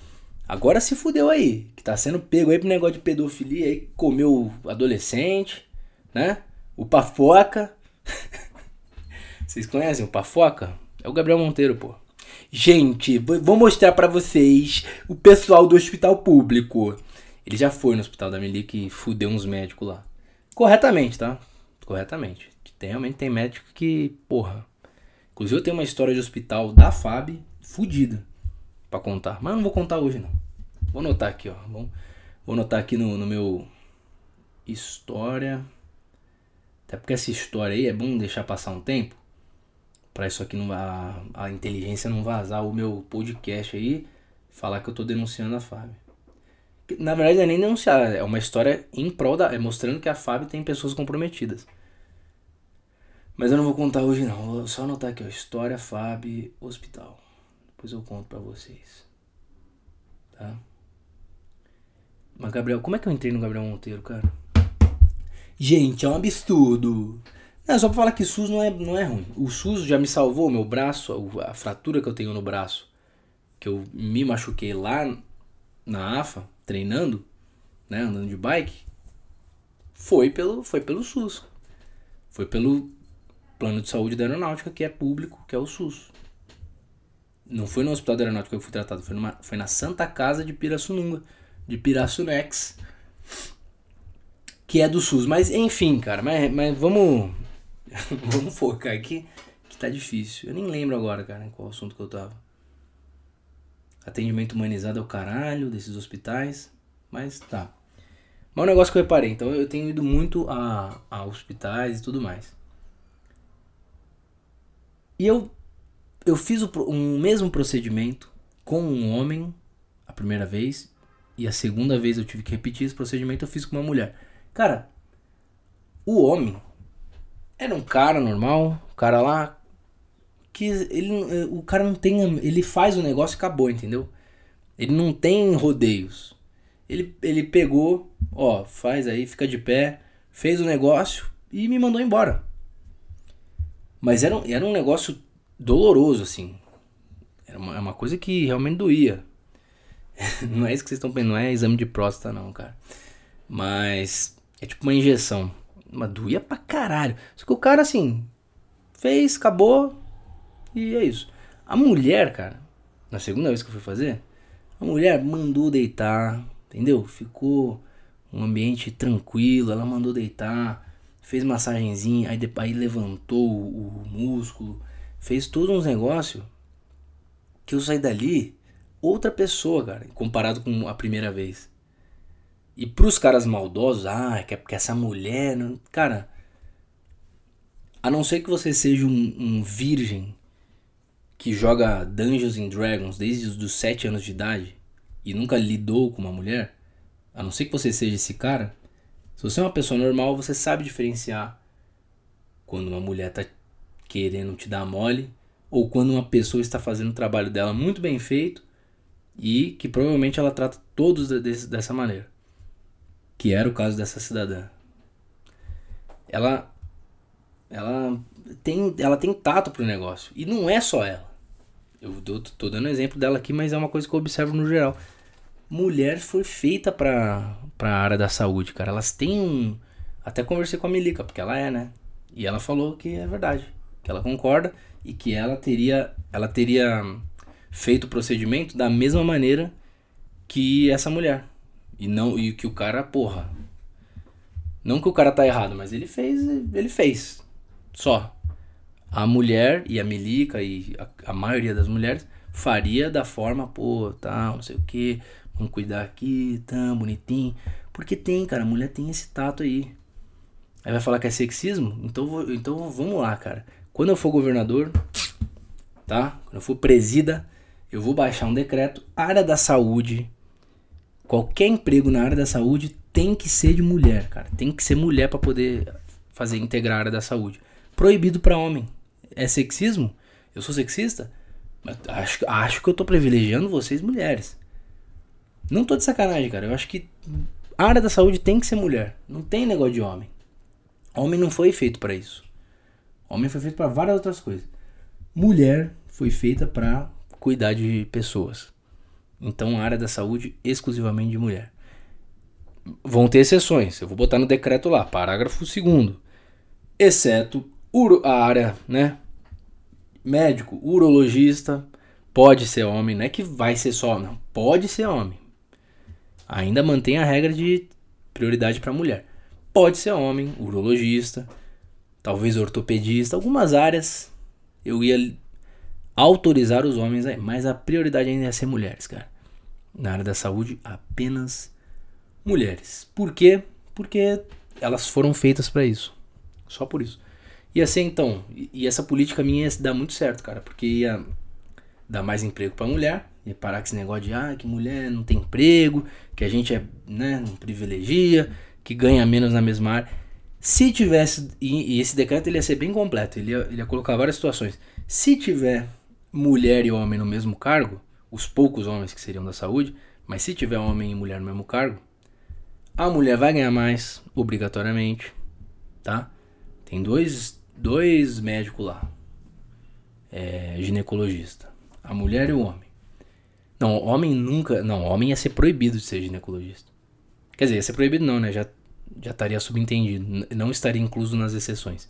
Agora se fudeu aí, que tá sendo pego aí pro negócio de pedofilia aí, comeu adolescente, né? O Pafoca. [laughs] Vocês conhecem o Pafoca? É o Gabriel Monteiro, pô. Gente, vou mostrar para vocês o pessoal do hospital público. Ele já foi no hospital da Melica e fudeu uns médicos lá. Corretamente, tá? Corretamente. Tem, realmente tem médico que, porra. Inclusive eu tenho uma história de hospital da FAB fodida pra contar. Mas não vou contar hoje não. Vou anotar aqui, ó. Vou, vou anotar aqui no, no meu história. Até porque essa história aí é bom deixar passar um tempo. Pra isso aqui não a, a inteligência não vazar o meu podcast aí. Falar que eu tô denunciando a FAB. Na verdade, é nem denunciar, é uma história em prol da. É mostrando que a FAB tem pessoas comprometidas. Mas eu não vou contar hoje não, vou só anotar aqui, ó. História FAB Hospital. Depois eu conto pra vocês. Tá? Mas Gabriel, como é que eu entrei no Gabriel Monteiro, cara? Gente, é um absurdo. Não, só pra falar que SUS não é, não é ruim. O SUS já me salvou meu braço, a fratura que eu tenho no braço, que eu me machuquei lá na AFA treinando, né, andando de bike, foi pelo, foi pelo SUS. Foi pelo plano de saúde da aeronáutica, que é público, que é o SUS. Não foi no hospital da aeronáutica que eu fui tratado, foi, numa, foi na Santa Casa de Pirassununga, de Pirassunex, que é do SUS. Mas enfim, cara, mas, mas vamos, [laughs] vamos focar aqui, que tá difícil. Eu nem lembro agora, cara, qual assunto que eu tava. Atendimento humanizado é o caralho desses hospitais, mas tá. Mas um negócio que eu reparei, então eu tenho ido muito a, a hospitais e tudo mais. E eu, eu fiz o um mesmo procedimento com um homem a primeira vez. E a segunda vez eu tive que repetir esse procedimento, eu fiz com uma mulher. Cara, o homem era um cara normal, um cara lá que ele o cara não tem, ele faz o negócio e acabou, entendeu? Ele não tem rodeios. Ele, ele pegou, ó, faz aí, fica de pé, fez o negócio e me mandou embora. Mas era, era um negócio doloroso, assim. Era uma, é uma coisa que realmente doía. [laughs] não é isso que vocês estão pensando, não é exame de próstata, não, cara. Mas é tipo uma injeção. Mas doía pra caralho. Só que o cara, assim, fez, acabou e é isso. A mulher, cara, na segunda vez que eu fui fazer, a mulher mandou deitar, entendeu? Ficou um ambiente tranquilo, ela mandou deitar, fez massagenzinha, aí, aí levantou o, o músculo, fez todos uns negócios que eu saí dali outra pessoa, cara, comparado com a primeira vez. E pros caras maldosos, ah, que é porque essa mulher, não... cara, a não ser que você seja um, um virgem que joga Dungeons and Dragons desde os 7 anos de idade e nunca lidou com uma mulher, a não ser que você seja esse cara, se você é uma pessoa normal, você sabe diferenciar quando uma mulher tá querendo te dar mole ou quando uma pessoa está fazendo o trabalho dela muito bem feito e que provavelmente ela trata todos dessa maneira. Que era o caso dessa cidadã. Ela ela tem ela tem tato pro negócio e não é só ela. Eu tô, tô dando exemplo dela aqui, mas é uma coisa que eu observo no geral mulher foi feita pra, pra área da saúde, cara. Elas têm um. Até conversei com a Milica, porque ela é, né? E ela falou que é verdade. Que ela concorda e que ela teria. Ela teria feito o procedimento da mesma maneira que essa mulher. E não e que o cara, porra. Não que o cara tá errado, mas ele fez, ele fez. Só. A mulher e a Milica e a, a maioria das mulheres faria da forma, pô, tal, não sei o que, Vamos cuidar aqui, tão bonitinho. Porque tem, cara, a mulher tem esse tato aí. Aí vai falar que é sexismo? Então, então vamos lá, cara. Quando eu for governador, tá? Quando eu for presida, eu vou baixar um decreto. Área da saúde. Qualquer emprego na área da saúde tem que ser de mulher, cara. Tem que ser mulher para poder fazer integrar a área da saúde. Proibido para homem. É sexismo? Eu sou sexista? Acho, acho que eu tô privilegiando vocês mulheres. Não tô de sacanagem, cara. Eu acho que a área da saúde tem que ser mulher. Não tem negócio de homem. Homem não foi feito para isso. Homem foi feito para várias outras coisas. Mulher foi feita para cuidar de pessoas. Então, área da saúde exclusivamente de mulher. Vão ter exceções. Eu vou botar no decreto lá, parágrafo 2 exceto a área, né? Médico, urologista, pode ser homem, não é que vai ser só, não, pode ser homem ainda mantém a regra de prioridade para mulher. Pode ser homem, urologista, talvez ortopedista, algumas áreas eu ia autorizar os homens aí, mas a prioridade ainda é ser mulheres, cara. Na área da saúde, apenas mulheres. Por quê? Porque elas foram feitas para isso. Só por isso. E assim então, e essa política minha ia dar muito certo, cara, porque ia dar mais emprego para mulher e parar com esse negócio de ah, que mulher não tem emprego, que a gente é, né, privilegia, que ganha menos na mesma área. Se tivesse, e, e esse decreto ele ia ser bem completo, ele ia, ele ia colocar várias situações. Se tiver mulher e homem no mesmo cargo, os poucos homens que seriam da saúde, mas se tiver homem e mulher no mesmo cargo, a mulher vai ganhar mais, obrigatoriamente, tá? Tem dois, dois médicos lá, é, ginecologista, a mulher e o homem. Não, homem nunca. Não, homem ia ser proibido de ser ginecologista. Quer dizer, ia ser proibido não, né? Já, já estaria subentendido. Não estaria incluso nas exceções.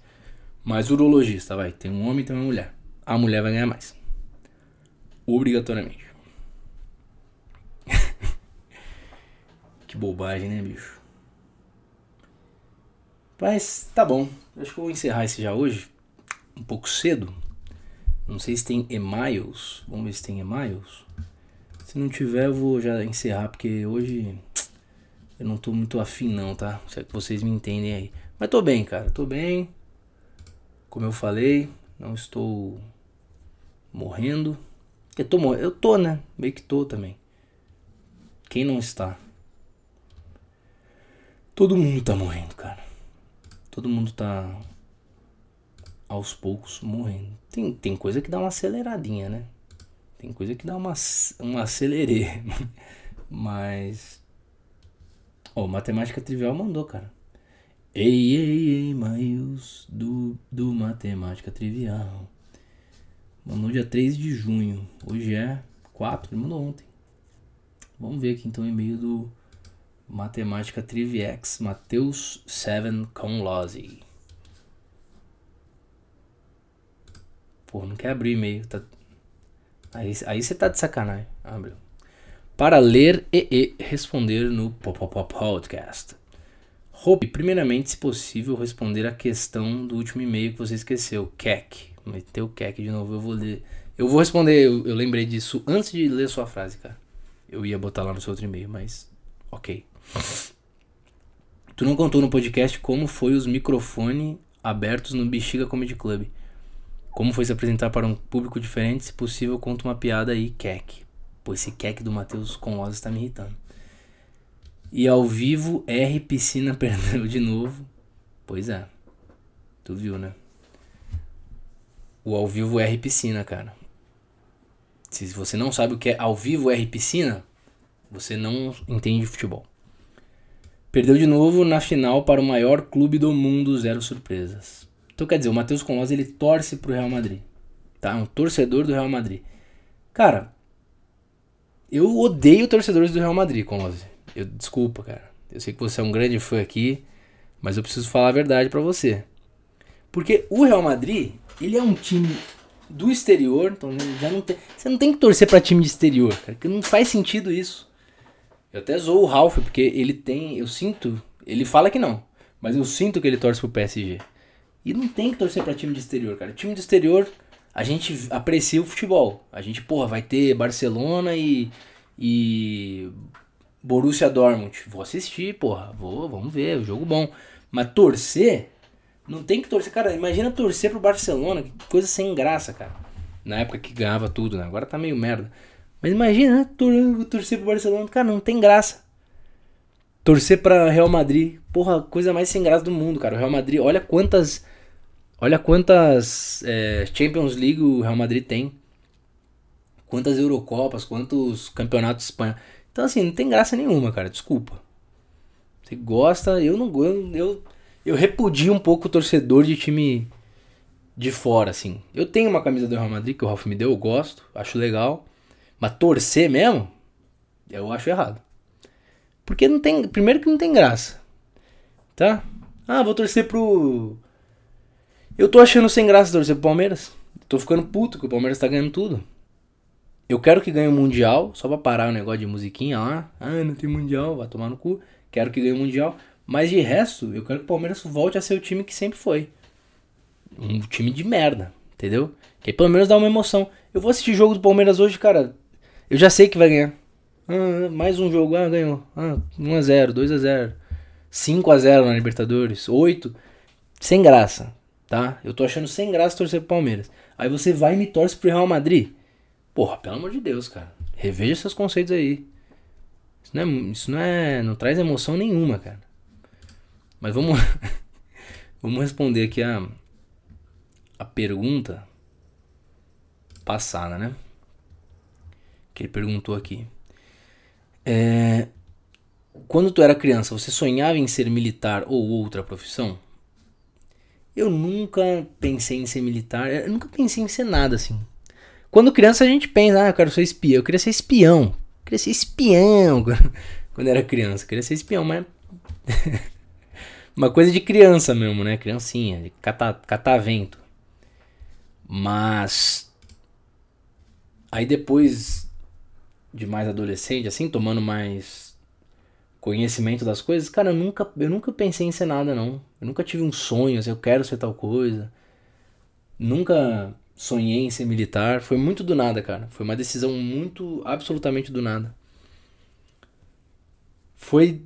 Mas urologista, vai. Tem um homem e tem uma mulher. A mulher vai ganhar mais. Obrigatoriamente. [laughs] que bobagem, né, bicho? Mas tá bom. Acho que eu vou encerrar esse já hoje. Um pouco cedo. Não sei se tem e-mails. Vamos ver se tem e-mails. Se não tiver, eu vou já encerrar, porque hoje eu não tô muito afim não, tá? Se é que vocês me entendem aí. Mas tô bem, cara. Tô bem. Como eu falei, não estou morrendo. Eu tô, eu tô, né? Meio que tô também. Quem não está? Todo mundo tá morrendo, cara. Todo mundo tá aos poucos morrendo. Tem, tem coisa que dá uma aceleradinha, né? Tem coisa que dá uma, uma acelerê. [laughs] Mas. Ó, oh, Matemática Trivial mandou, cara. Ei, ei, ei, Miles do, do Matemática Trivial. Mandou dia 3 de junho. Hoje é 4, ele mandou ontem. Vamos ver aqui então o e-mail do Matemática Triviex, Mateus 7 Conlozzi. Pô, não quer abrir e-mail, tá Aí, aí você tá de sacanagem. Abriu. Para ler e, e responder no podcast. Hope, primeiramente, se possível, responder a questão do último e-mail que você esqueceu. Kek. Meteu Kek de novo, eu vou ler. Eu vou responder, eu, eu lembrei disso antes de ler sua frase, cara. Eu ia botar lá no seu outro e-mail, mas. Ok. Tu não contou no podcast como foi os microfones abertos no Bexiga Comedy Club. Como foi se apresentar para um público diferente? Se possível, conta uma piada aí, Kek. Pô, esse Kek do Matheus Conlosa está me irritando. E ao vivo, R Piscina [laughs] perdeu de novo. Pois é. Tu viu, né? O ao vivo R Piscina, cara. Se você não sabe o que é ao vivo R Piscina, você não entende futebol. Perdeu de novo na final para o maior clube do mundo, zero surpresas. Então quer dizer, o Matheus Conlosa ele torce pro Real Madrid. Tá? É um torcedor do Real Madrid. Cara, eu odeio torcedores do Real Madrid, Conlosa. Eu desculpa, cara. Eu sei que você é um grande fã aqui, mas eu preciso falar a verdade para você. Porque o Real Madrid, ele é um time do exterior, então já não tem, você não tem que torcer para time de exterior, cara, que não faz sentido isso. Eu até zoo o Ralph porque ele tem, eu sinto, ele fala que não, mas eu sinto que ele torce pro PSG. E não tem que torcer para time de exterior, cara. Time de exterior, a gente aprecia o futebol. A gente, porra, vai ter Barcelona e. e. Borussia Dortmund. Vou assistir, porra. Vou, vamos ver, o jogo bom. Mas torcer, não tem que torcer. Cara, imagina torcer pro Barcelona, que coisa sem graça, cara. Na época que ganhava tudo, né? Agora tá meio merda. Mas imagina, né? Tor torcer pro Barcelona. Cara, não tem graça. Torcer pra Real Madrid. Porra, coisa mais sem graça do mundo, cara. O Real Madrid, olha quantas Olha quantas é, Champions League o Real Madrid tem. Quantas Eurocopas, quantos campeonatos Espanha. Então, assim, não tem graça nenhuma, cara. Desculpa. Você gosta, eu não eu, eu, eu repudio um pouco o torcedor de time de fora, assim. Eu tenho uma camisa do Real Madrid que o Ralf me deu, eu gosto, acho legal. Mas torcer mesmo, eu acho errado. Porque não tem. Primeiro que não tem graça. Tá? Ah, vou torcer pro eu tô achando sem graça torcer pro Palmeiras. Tô ficando puto que o Palmeiras tá ganhando tudo. Eu quero que ganhe o Mundial, só pra parar o negócio de musiquinha lá. Ah, não tem Mundial, vai tomar no cu. Quero que ganhe o Mundial. Mas de resto, eu quero que o Palmeiras volte a ser o time que sempre foi. Um time de merda, entendeu? Que aí pelo menos dá uma emoção. Eu vou assistir jogo do Palmeiras hoje, cara. Eu já sei que vai ganhar. Ah, mais um jogo, ah, ganhou. Ah, 1x0, 2x0. 5x0 na Libertadores. 8. Sem graça tá? Eu tô achando sem graça torcer pro Palmeiras. Aí você vai e me torce pro Real Madrid. Porra, pelo amor de Deus, cara. Reveja seus conceitos aí. Isso não é, isso não, é, não traz emoção nenhuma, cara. Mas vamos [laughs] vamos responder aqui a a pergunta passada, né? Que ele perguntou aqui. É, quando tu era criança, você sonhava em ser militar ou outra profissão? Eu nunca pensei em ser militar, eu nunca pensei em ser nada assim. Quando criança a gente pensa, ah, eu quero ser espião, eu queria ser espião. Eu queria ser espião [laughs] quando era criança, eu queria ser espião, mas. [laughs] uma coisa de criança mesmo, né? Criancinha, de catar, vento. Mas. Aí depois de mais adolescente, assim, tomando mais conhecimento das coisas, cara, eu nunca, eu nunca pensei em ser nada, não. Eu nunca tive um sonho, assim, eu quero ser tal coisa. Nunca sonhei em ser militar. Foi muito do nada, cara. Foi uma decisão muito, absolutamente do nada. Foi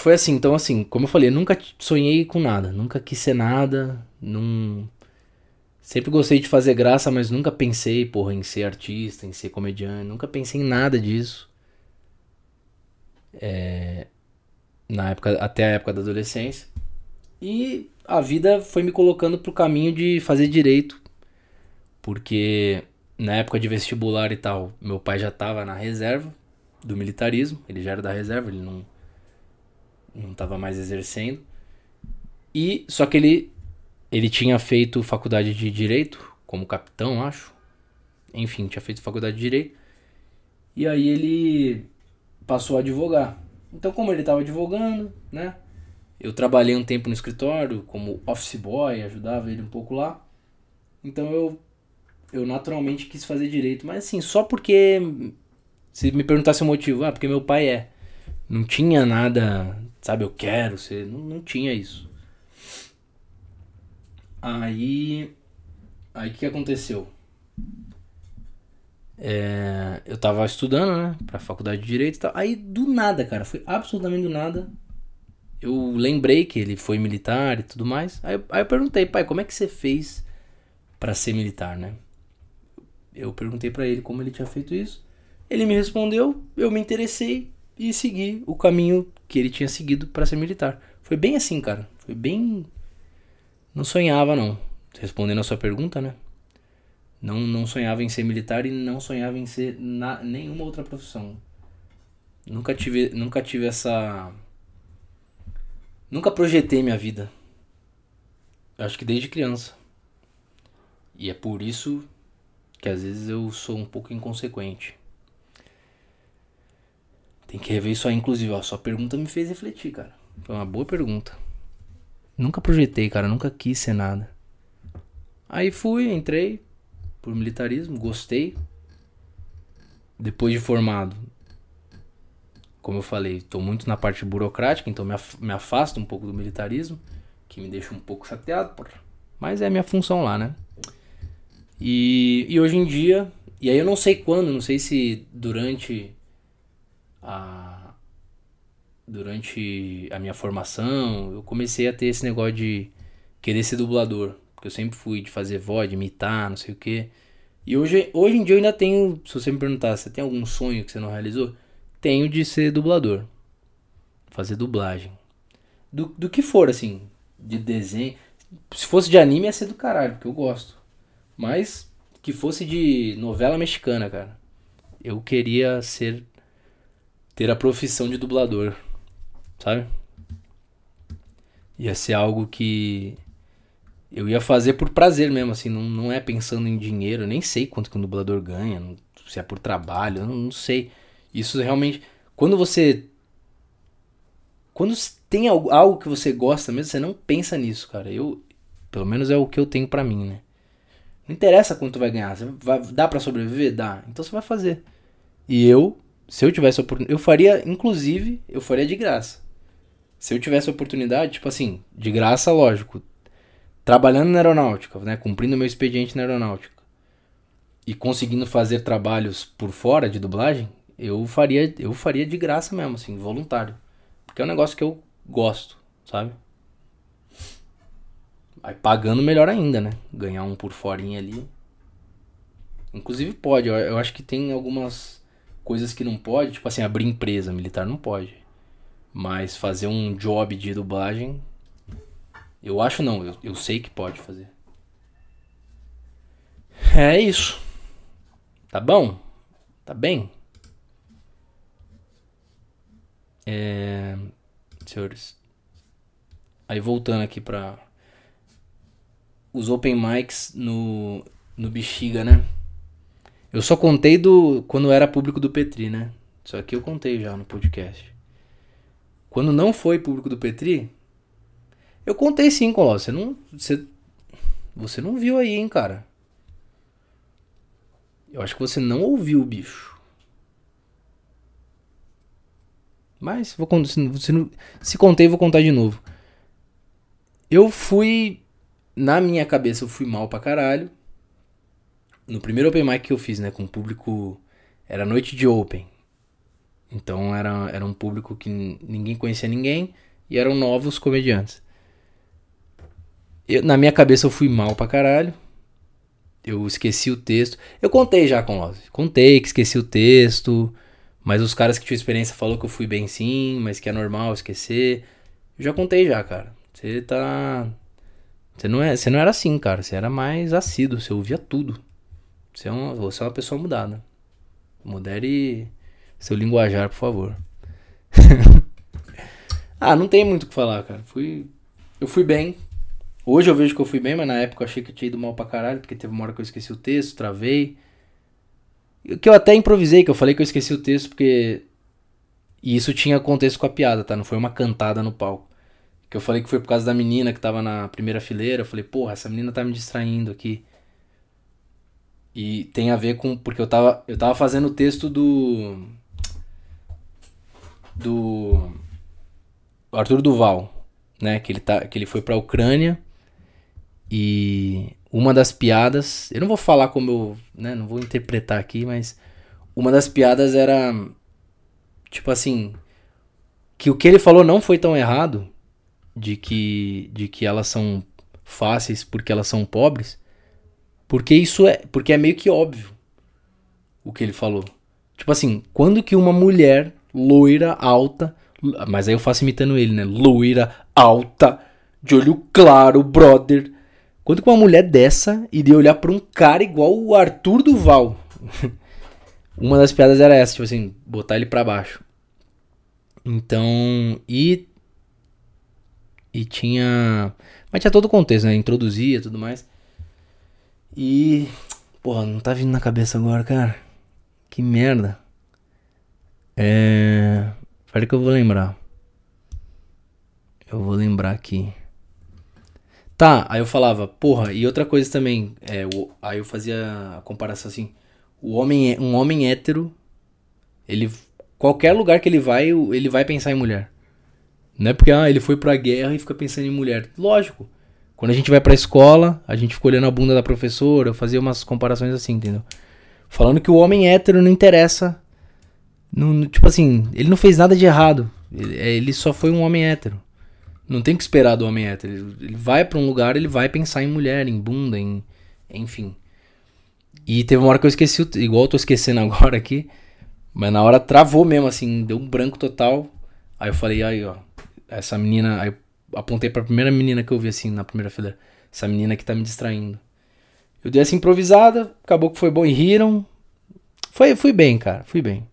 foi assim, então assim, como eu falei, eu nunca sonhei com nada, nunca quis ser nada, não sempre gostei de fazer graça, mas nunca pensei, porra, em ser artista, em ser comediante, nunca pensei em nada disso. É, na época, até a época da adolescência. E a vida foi me colocando pro caminho de fazer direito, porque na época de vestibular e tal, meu pai já tava na reserva do militarismo, ele já era da reserva, ele não não estava mais exercendo. E só que ele ele tinha feito faculdade de direito como capitão, acho. Enfim, tinha feito faculdade de direito. E aí ele passou a advogar. Então, como ele estava advogando, né? Eu trabalhei um tempo no escritório como office boy, ajudava ele um pouco lá. Então eu eu naturalmente quis fazer direito, mas assim, só porque se me perguntasse o motivo, ah, porque meu pai é. Não tinha nada sabe, eu quero ser. Não, não tinha isso. Aí. Aí o que aconteceu? É, eu tava estudando, né, pra faculdade de Direito e tal. Aí do nada, cara, foi absolutamente do nada. Eu lembrei que ele foi militar e tudo mais. Aí, eu, aí eu perguntei, pai, como é que você fez para ser militar, né? Eu perguntei para ele como ele tinha feito isso. Ele me respondeu, eu me interessei e segui o caminho que ele tinha seguido para ser militar. Foi bem assim, cara. Foi bem. Não sonhava, não. Respondendo a sua pergunta, né? Não, não sonhava em ser militar e não sonhava em ser na, nenhuma outra profissão. Nunca tive, nunca tive essa. Nunca projetei minha vida. Acho que desde criança. E é por isso que às vezes eu sou um pouco inconsequente. Tem que rever isso aí, inclusive, ó. Sua pergunta me fez refletir, cara. Foi uma boa pergunta. Nunca projetei, cara. Nunca quis ser nada. Aí fui, entrei por militarismo, gostei. Depois de formado, como eu falei, estou muito na parte burocrática, então me, af me afasto um pouco do militarismo, que me deixa um pouco chateado, porra. mas é a minha função lá, né? E, e hoje em dia, e aí eu não sei quando, não sei se durante a durante a minha formação, eu comecei a ter esse negócio de querer ser dublador, porque eu sempre fui de fazer voz, de imitar, não sei o que. E hoje, hoje em dia eu ainda tenho, se você me perguntar, você tem algum sonho que você não realizou? Tenho de ser dublador. Fazer dublagem. Do, do que for, assim, de desenho. Se fosse de anime ia ser do caralho, porque eu gosto. Mas que fosse de novela mexicana, cara. Eu queria ser ter a profissão de dublador, sabe? Ia ser algo que eu ia fazer por prazer mesmo, assim, não, não é pensando em dinheiro, nem sei quanto que um dublador ganha, não, se é por trabalho, não, não sei. Isso realmente. Quando você. Quando tem algo, algo que você gosta mesmo, você não pensa nisso, cara. Eu. Pelo menos é o que eu tenho para mim, né? Não interessa quanto vai ganhar. Você vai, dá para sobreviver? Dá. Então você vai fazer. E eu se eu tivesse oportunidade, eu faria, inclusive, eu faria de graça. Se eu tivesse oportunidade, tipo assim, de graça, lógico, trabalhando na aeronáutica, né, cumprindo meu expediente na aeronáutica e conseguindo fazer trabalhos por fora de dublagem, eu faria, eu faria de graça mesmo, assim, voluntário. Porque é um negócio que eu gosto, sabe? Aí pagando melhor ainda, né? Ganhar um por fora ali. Inclusive pode, eu, acho que tem algumas coisas que não pode, tipo assim, abrir empresa militar não pode. Mas fazer um job de dublagem, eu acho não, eu, eu sei que pode fazer. É isso. Tá bom? Tá bem? É... Senhores. Aí voltando aqui pra. Os open mics no, no Bexiga, né? Eu só contei do quando era público do Petri, né? Isso aqui eu contei já no podcast. Quando não foi público do Petri, Eu contei sim, Colosso. Você não. Você, você não viu aí, hein, cara. Eu acho que você não ouviu, bicho. Mas vou se, não, se contei, vou contar de novo. Eu fui. Na minha cabeça, eu fui mal pra caralho. No primeiro open mic que eu fiz, né? Com público. Era noite de open. Então era, era um público que ninguém conhecia ninguém. E eram novos comediantes. Eu, na minha cabeça eu fui mal pra caralho. Eu esqueci o texto. Eu contei já com o Contei que esqueci o texto. Mas os caras que tinham experiência falou que eu fui bem sim, mas que é normal esquecer. Eu já contei já, cara. Você tá. Você não, é, você não era assim, cara. Você era mais assíduo, você ouvia tudo. Você é uma, você é uma pessoa mudada. Modere seu linguajar, por favor. [laughs] ah, não tem muito o que falar, cara. Fui. Eu fui bem. Hoje eu vejo que eu fui bem, mas na época eu achei que eu tinha ido mal pra caralho, porque teve uma hora que eu esqueci o texto, travei. Que eu até improvisei, que eu falei que eu esqueci o texto porque. E isso tinha contexto com a piada, tá? Não foi uma cantada no palco. Que eu falei que foi por causa da menina que tava na primeira fileira. Eu falei, porra, essa menina tá me distraindo aqui. E tem a ver com. Porque eu tava, eu tava fazendo o texto do. Do. Arthur Duval, né? Que ele, tá, que ele foi pra Ucrânia. E uma das piadas, eu não vou falar como eu, né, não vou interpretar aqui, mas uma das piadas era tipo assim, que o que ele falou não foi tão errado de que de que elas são fáceis porque elas são pobres, porque isso é, porque é meio que óbvio o que ele falou. Tipo assim, quando que uma mulher loira, alta, mas aí eu faço imitando ele, né? Loira, alta, de olho claro, brother, Quanto que uma mulher dessa iria olhar para um cara igual o Arthur Duval? [laughs] uma das piadas era essa, tipo assim, botar ele para baixo. Então, e e tinha, mas tinha todo o contexto, né? Introduzia, tudo mais. E porra, não tá vindo na cabeça agora, cara. Que merda. É, Peraí que eu vou lembrar. Eu vou lembrar aqui. Tá, aí eu falava, porra, e outra coisa também, é, o, aí eu fazia a comparação assim, o homem, é, um homem hétero, ele, qualquer lugar que ele vai, ele vai pensar em mulher. Não é porque, ah, ele foi pra guerra e fica pensando em mulher. Lógico, quando a gente vai pra escola, a gente fica olhando a bunda da professora, eu fazia umas comparações assim, entendeu? Falando que o homem hétero não interessa, tipo assim, ele não fez nada de errado, ele, é, ele só foi um homem hétero. Não tem que esperar do homem hétero. Ele vai para um lugar, ele vai pensar em mulher, em bunda, em. Enfim. E teve uma hora que eu esqueci, igual eu tô esquecendo [laughs] agora aqui. Mas na hora travou mesmo, assim, deu um branco total. Aí eu falei, aí, ó, essa menina. Aí apontei pra primeira menina que eu vi assim na primeira fileira. Essa menina que tá me distraindo. Eu dei essa improvisada, acabou que foi bom e riram. Foi, fui bem, cara, fui bem.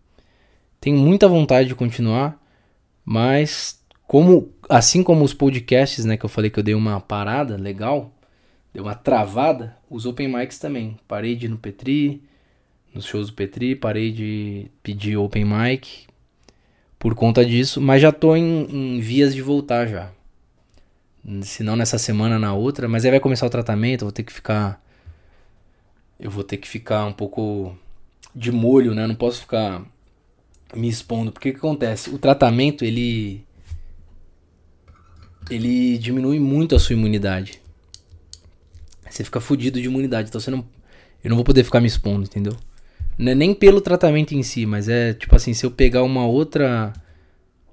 Tenho muita vontade de continuar, mas como assim como os podcasts, né, que eu falei que eu dei uma parada legal, deu uma travada, os open mics também. Parei de ir no Petri, nos shows do Petri, parei de pedir open mic por conta disso, mas já tô em, em vias de voltar já. Se não nessa semana, na outra, mas aí vai começar o tratamento, eu vou ter que ficar eu vou ter que ficar um pouco de molho, né? Não posso ficar me expondo, porque o que acontece? O tratamento, ele ele diminui muito a sua imunidade. Você fica fudido de imunidade, então você não eu não vou poder ficar me expondo, entendeu? É nem pelo tratamento em si, mas é tipo assim, se eu pegar uma outra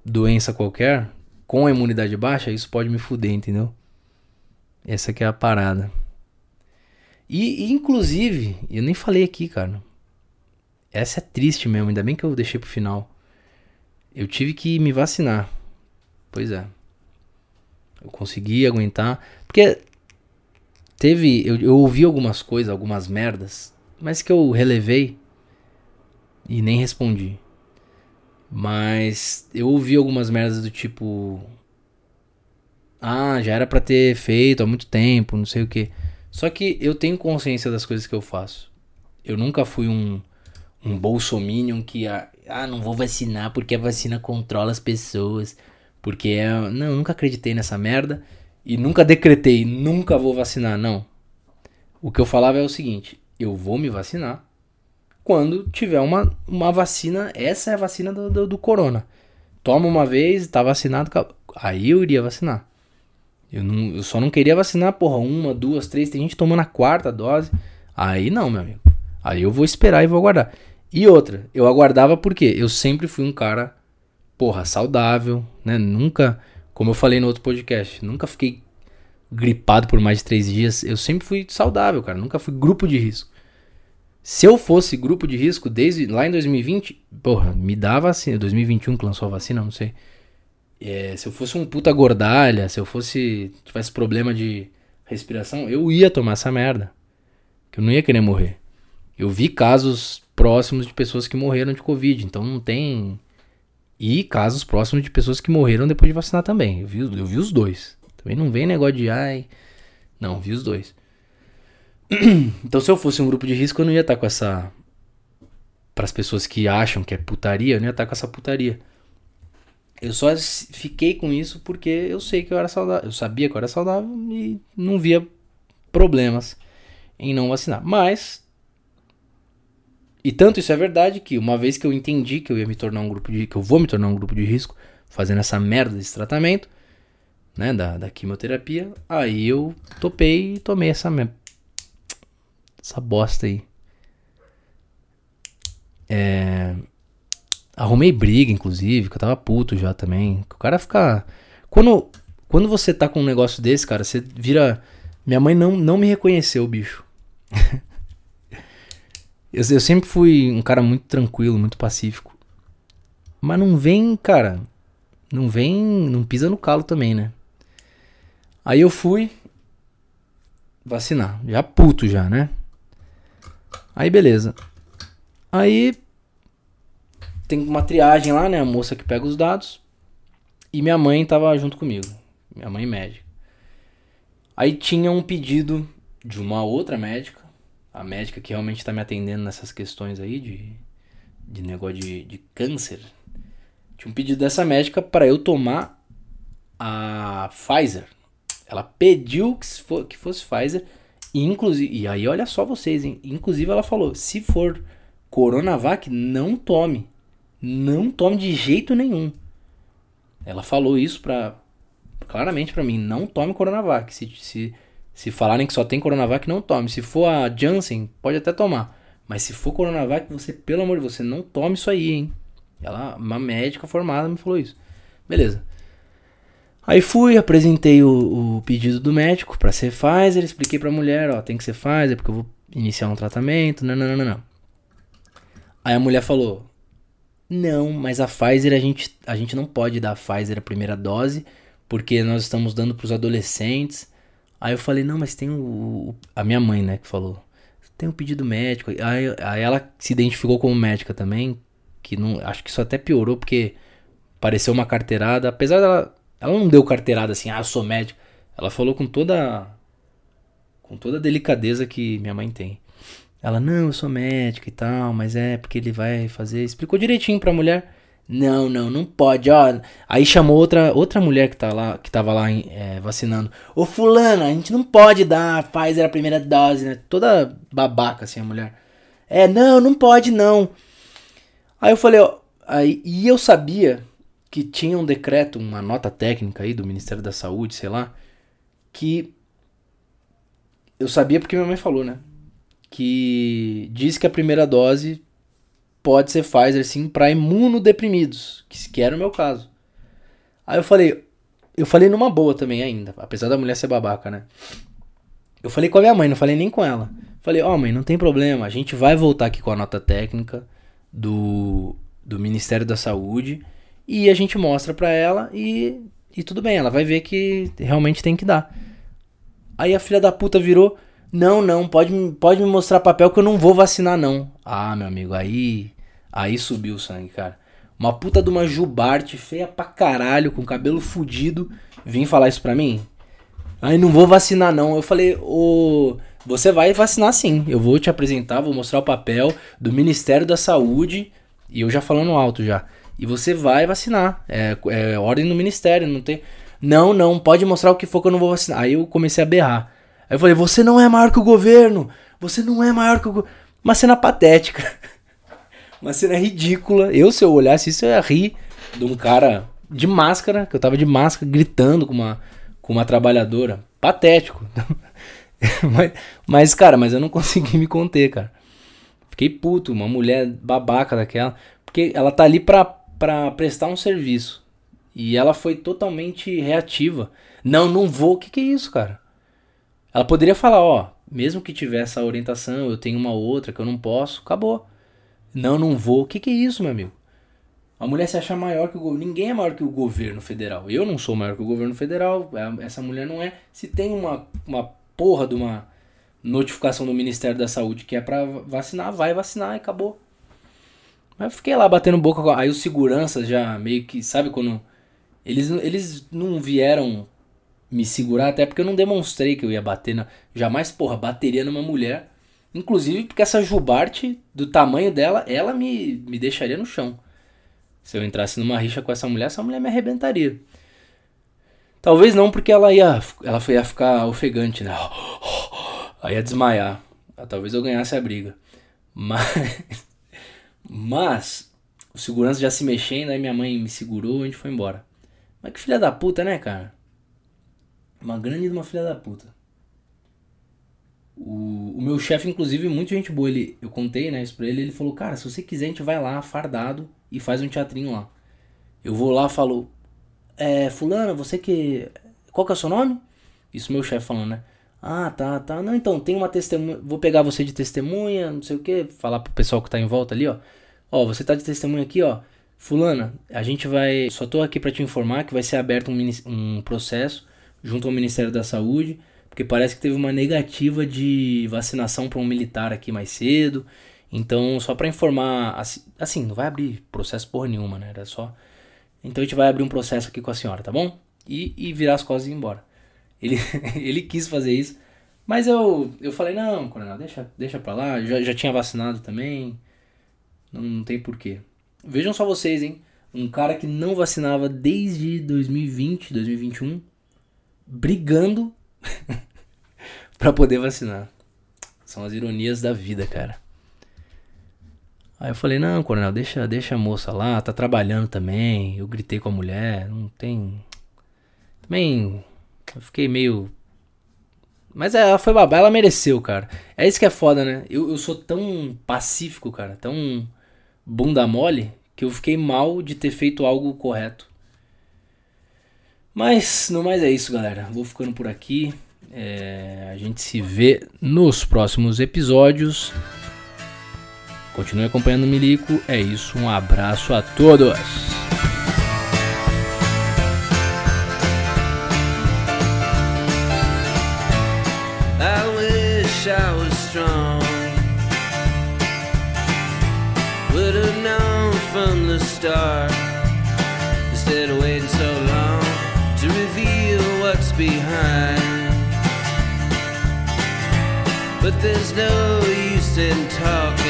doença qualquer com a imunidade baixa, isso pode me fuder, entendeu? Essa que é a parada. E, e inclusive, eu nem falei aqui, cara. Essa é triste mesmo, ainda bem que eu deixei pro final. Eu tive que me vacinar. Pois é. Eu consegui aguentar. Porque teve. Eu, eu ouvi algumas coisas, algumas merdas, mas que eu relevei e nem respondi. Mas eu ouvi algumas merdas do tipo. Ah, já era para ter feito há muito tempo, não sei o que. Só que eu tenho consciência das coisas que eu faço. Eu nunca fui um, um bolsominion que. Ah, ah não vou vacinar porque a vacina controla as pessoas. Porque é. Não, eu nunca acreditei nessa merda. e nunca decretei, nunca vou vacinar, não. O que eu falava é o seguinte: eu vou me vacinar quando tiver uma, uma vacina. Essa é a vacina do, do, do corona. Toma uma vez, tá vacinado, aí eu iria vacinar. Eu, não, eu só não queria vacinar, porra, uma, duas, três. Tem gente tomando a quarta dose. Aí não, meu amigo. Aí eu vou esperar e vou aguardar. E outra, eu aguardava porque eu sempre fui um cara, porra, saudável, né? Nunca, como eu falei no outro podcast, nunca fiquei gripado por mais de três dias. Eu sempre fui saudável, cara. Nunca fui grupo de risco. Se eu fosse grupo de risco desde lá em 2020, porra, me dá vacina. 2021 que lançou a vacina, não sei. É, se eu fosse um puta gordalha, se eu fosse. tivesse problema de respiração, eu ia tomar essa merda. Que eu não ia querer morrer. Eu vi casos próximos de pessoas que morreram de Covid, então não tem. E casos próximos de pessoas que morreram depois de vacinar também. Eu vi, eu vi os dois. Também não vem negócio de ai. Não, vi os dois. [clears throat] então se eu fosse um grupo de risco, eu não ia estar com essa. Para as pessoas que acham que é putaria, eu não ia estar com essa putaria. Eu só fiquei com isso porque eu sei que eu era saudável. Eu sabia que eu era saudável e não via problemas em não vacinar. Mas. E tanto isso é verdade que uma vez que eu entendi que eu ia me tornar um grupo de. que eu vou me tornar um grupo de risco fazendo essa merda desse tratamento, né? Da, da quimioterapia, aí eu topei e tomei essa. Essa bosta aí. É. Arrumei briga, inclusive, que eu tava puto já também. O cara fica. Quando, quando você tá com um negócio desse, cara, você vira. Minha mãe não, não me reconheceu, bicho. [laughs] eu, eu sempre fui um cara muito tranquilo, muito pacífico. Mas não vem, cara. Não vem. Não pisa no calo também, né? Aí eu fui vacinar. Já puto já, né? Aí beleza. Aí tem uma triagem lá, né? A moça que pega os dados. E minha mãe tava junto comigo. Minha mãe médica. Aí tinha um pedido de uma outra médica. A médica que realmente tá me atendendo nessas questões aí de, de negócio de, de câncer. Tinha um pedido dessa médica para eu tomar a Pfizer. Ela pediu que, for, que fosse Pfizer. E, inclusive, e aí olha só vocês, hein? Inclusive ela falou, se for Coronavac, não tome. Não tome de jeito nenhum. Ela falou isso pra, claramente para mim. Não tome Coronavac. Se, se, se falarem que só tem Coronavac, não tome. Se for a Janssen, pode até tomar. Mas se for Coronavac, você, pelo amor de você, não tome isso aí, hein? Ela, uma médica formada, me falou isso. Beleza. Aí fui, apresentei o, o pedido do médico para ser Pfizer, expliquei pra mulher, ó, tem que ser Pfizer porque eu vou iniciar um tratamento, não, não, não, não. Aí a mulher falou, não, mas a Pfizer a gente, a gente não pode dar a Pfizer a primeira dose, porque nós estamos dando para os adolescentes. Aí eu falei, não, mas tem o, o, A minha mãe, né, que falou. Tem um pedido médico. Aí, aí ela se identificou como médica também. Que não. Acho que isso até piorou, porque pareceu uma carteirada. Apesar dela. Ela não deu carteirada assim, ah, eu sou médico. Ela falou com toda. Com toda a delicadeza que minha mãe tem. Ela, não, eu sou médica e tal, mas é porque ele vai fazer. Explicou direitinho pra mulher. Não, não, não pode, ó. Aí chamou outra, outra mulher que, tá lá, que tava lá é, vacinando. Ô fulana, a gente não pode dar Pfizer a primeira dose, né? Toda babaca assim a mulher. É, não, não pode não. Aí eu falei, ó. Aí, e eu sabia que tinha um decreto, uma nota técnica aí do Ministério da Saúde, sei lá, que eu sabia porque minha mãe falou, né? que diz que a primeira dose pode ser Pfizer sim para imunodeprimidos, que, que era o meu caso. Aí eu falei, eu falei numa boa também ainda, apesar da mulher ser babaca, né? Eu falei com a minha mãe, não falei nem com ela. Falei, ó oh, mãe, não tem problema, a gente vai voltar aqui com a nota técnica do, do Ministério da Saúde e a gente mostra pra ela e, e tudo bem, ela vai ver que realmente tem que dar. Aí a filha da puta virou, não, não, pode, pode me mostrar papel que eu não vou vacinar, não. Ah, meu amigo, aí. Aí subiu o sangue, cara. Uma puta de uma jubarte feia pra caralho, com cabelo fudido, vim falar isso pra mim? Aí não vou vacinar, não. Eu falei, ô. Você vai vacinar sim. Eu vou te apresentar, vou mostrar o papel do Ministério da Saúde. E eu já falando alto já. E você vai vacinar. É, é ordem do Ministério, não tem. Não, não, pode mostrar o que for que eu não vou vacinar. Aí eu comecei a berrar. Aí eu falei, você não é maior que o governo. Você não é maior que o governo. Uma cena patética. [laughs] Uma cena ridícula. Eu, se eu olhasse isso, eu ia rir de um cara de máscara, que eu tava de máscara, gritando com uma, com uma trabalhadora. Patético. [laughs] mas, mas, cara, mas eu não [laughs] consegui me conter, cara. Fiquei puto, uma mulher babaca daquela. Porque ela tá ali pra, pra prestar um serviço. E ela foi totalmente reativa. Não, não vou. O que, que é isso, cara? Ela poderia falar, ó, mesmo que tivesse essa orientação, eu tenho uma outra que eu não posso, acabou. Não, não vou. O que, que é isso, meu amigo? A mulher se acha maior que o governo. Ninguém é maior que o governo federal. Eu não sou maior que o governo federal. É, essa mulher não é. Se tem uma, uma porra de uma notificação do Ministério da Saúde que é para vacinar, vai vacinar e acabou. Mas fiquei lá batendo boca. Aí os seguranças já meio que. Sabe quando. Eles, eles não vieram me segurar, até porque eu não demonstrei que eu ia bater na. Jamais, porra, bateria numa mulher. Inclusive porque essa jubarte, do tamanho dela, ela me, me deixaria no chão. Se eu entrasse numa rixa com essa mulher, essa mulher me arrebentaria. Talvez não, porque ela ia, ela ia ficar ofegante, né? Aí ia desmaiar. Talvez eu ganhasse a briga. Mas, [laughs] mas o segurança já se mexendo, aí minha mãe me segurou e a gente foi embora. Mas que filha da puta, né, cara? Uma grande de uma filha da puta. O, o meu chefe, inclusive, muito gente boa. Ele, eu contei né, isso pra ele. Ele falou: Cara, se você quiser, a gente vai lá, fardado, e faz um teatrinho lá. Eu vou lá falo: É, Fulana, você que. Qual que é o seu nome? Isso meu chefe falando, né? Ah, tá, tá. Não, então, tem uma testemunha. Vou pegar você de testemunha, não sei o que. Falar pro pessoal que tá em volta ali, ó. Ó, você tá de testemunha aqui, ó. Fulana, a gente vai. Só tô aqui para te informar que vai ser aberto um, um processo junto ao Ministério da Saúde, porque parece que teve uma negativa de vacinação para um militar aqui mais cedo. Então, só para informar, assim, não vai abrir processo porra nenhuma, né? Era só. Então a gente vai abrir um processo aqui com a senhora, tá bom? E, e virar as costas e ir embora. Ele, [laughs] ele quis fazer isso, mas eu, eu falei, não, coronel, deixa, deixa pra lá, já, já tinha vacinado também, não, não tem porquê. Vejam só vocês, hein? Um cara que não vacinava desde 2020, 2021, brigando [laughs] para poder vacinar. São as ironias da vida, cara. Aí eu falei, não, coronel, deixa, deixa a moça lá, tá trabalhando também. Eu gritei com a mulher, não tem. Também eu fiquei meio. Mas ela foi babá, ela mereceu, cara. É isso que é foda, né? Eu, eu sou tão pacífico, cara, tão bunda mole, que eu fiquei mal de ter feito algo correto. Mas, no mais é isso, galera. Vou ficando por aqui. É, a gente se vê nos próximos episódios. Continue acompanhando o Milico. É isso, um abraço a todos. Start. Instead of waiting so long. to reveal what's behind. But there's no use in talking.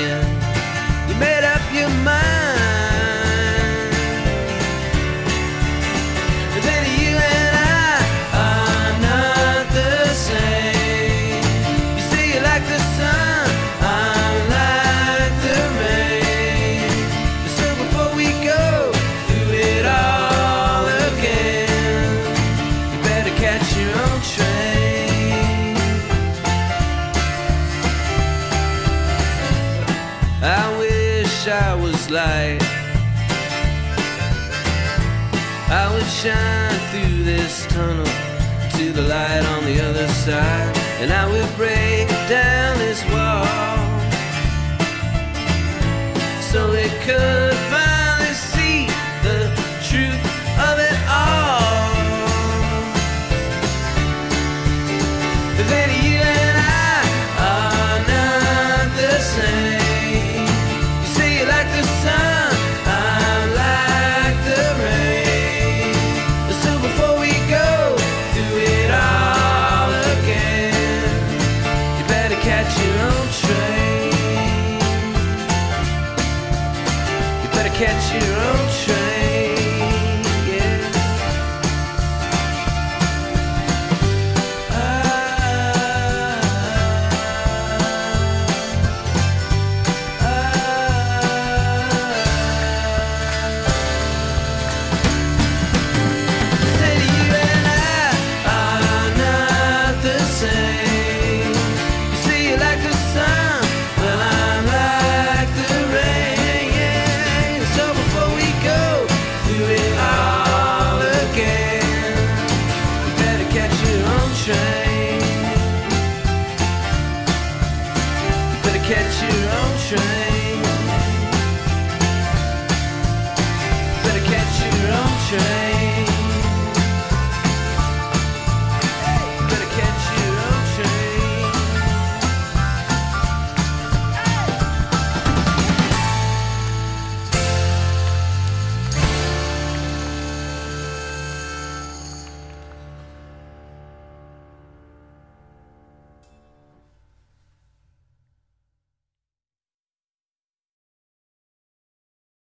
The light on the other side, and I will break down this wall. So it could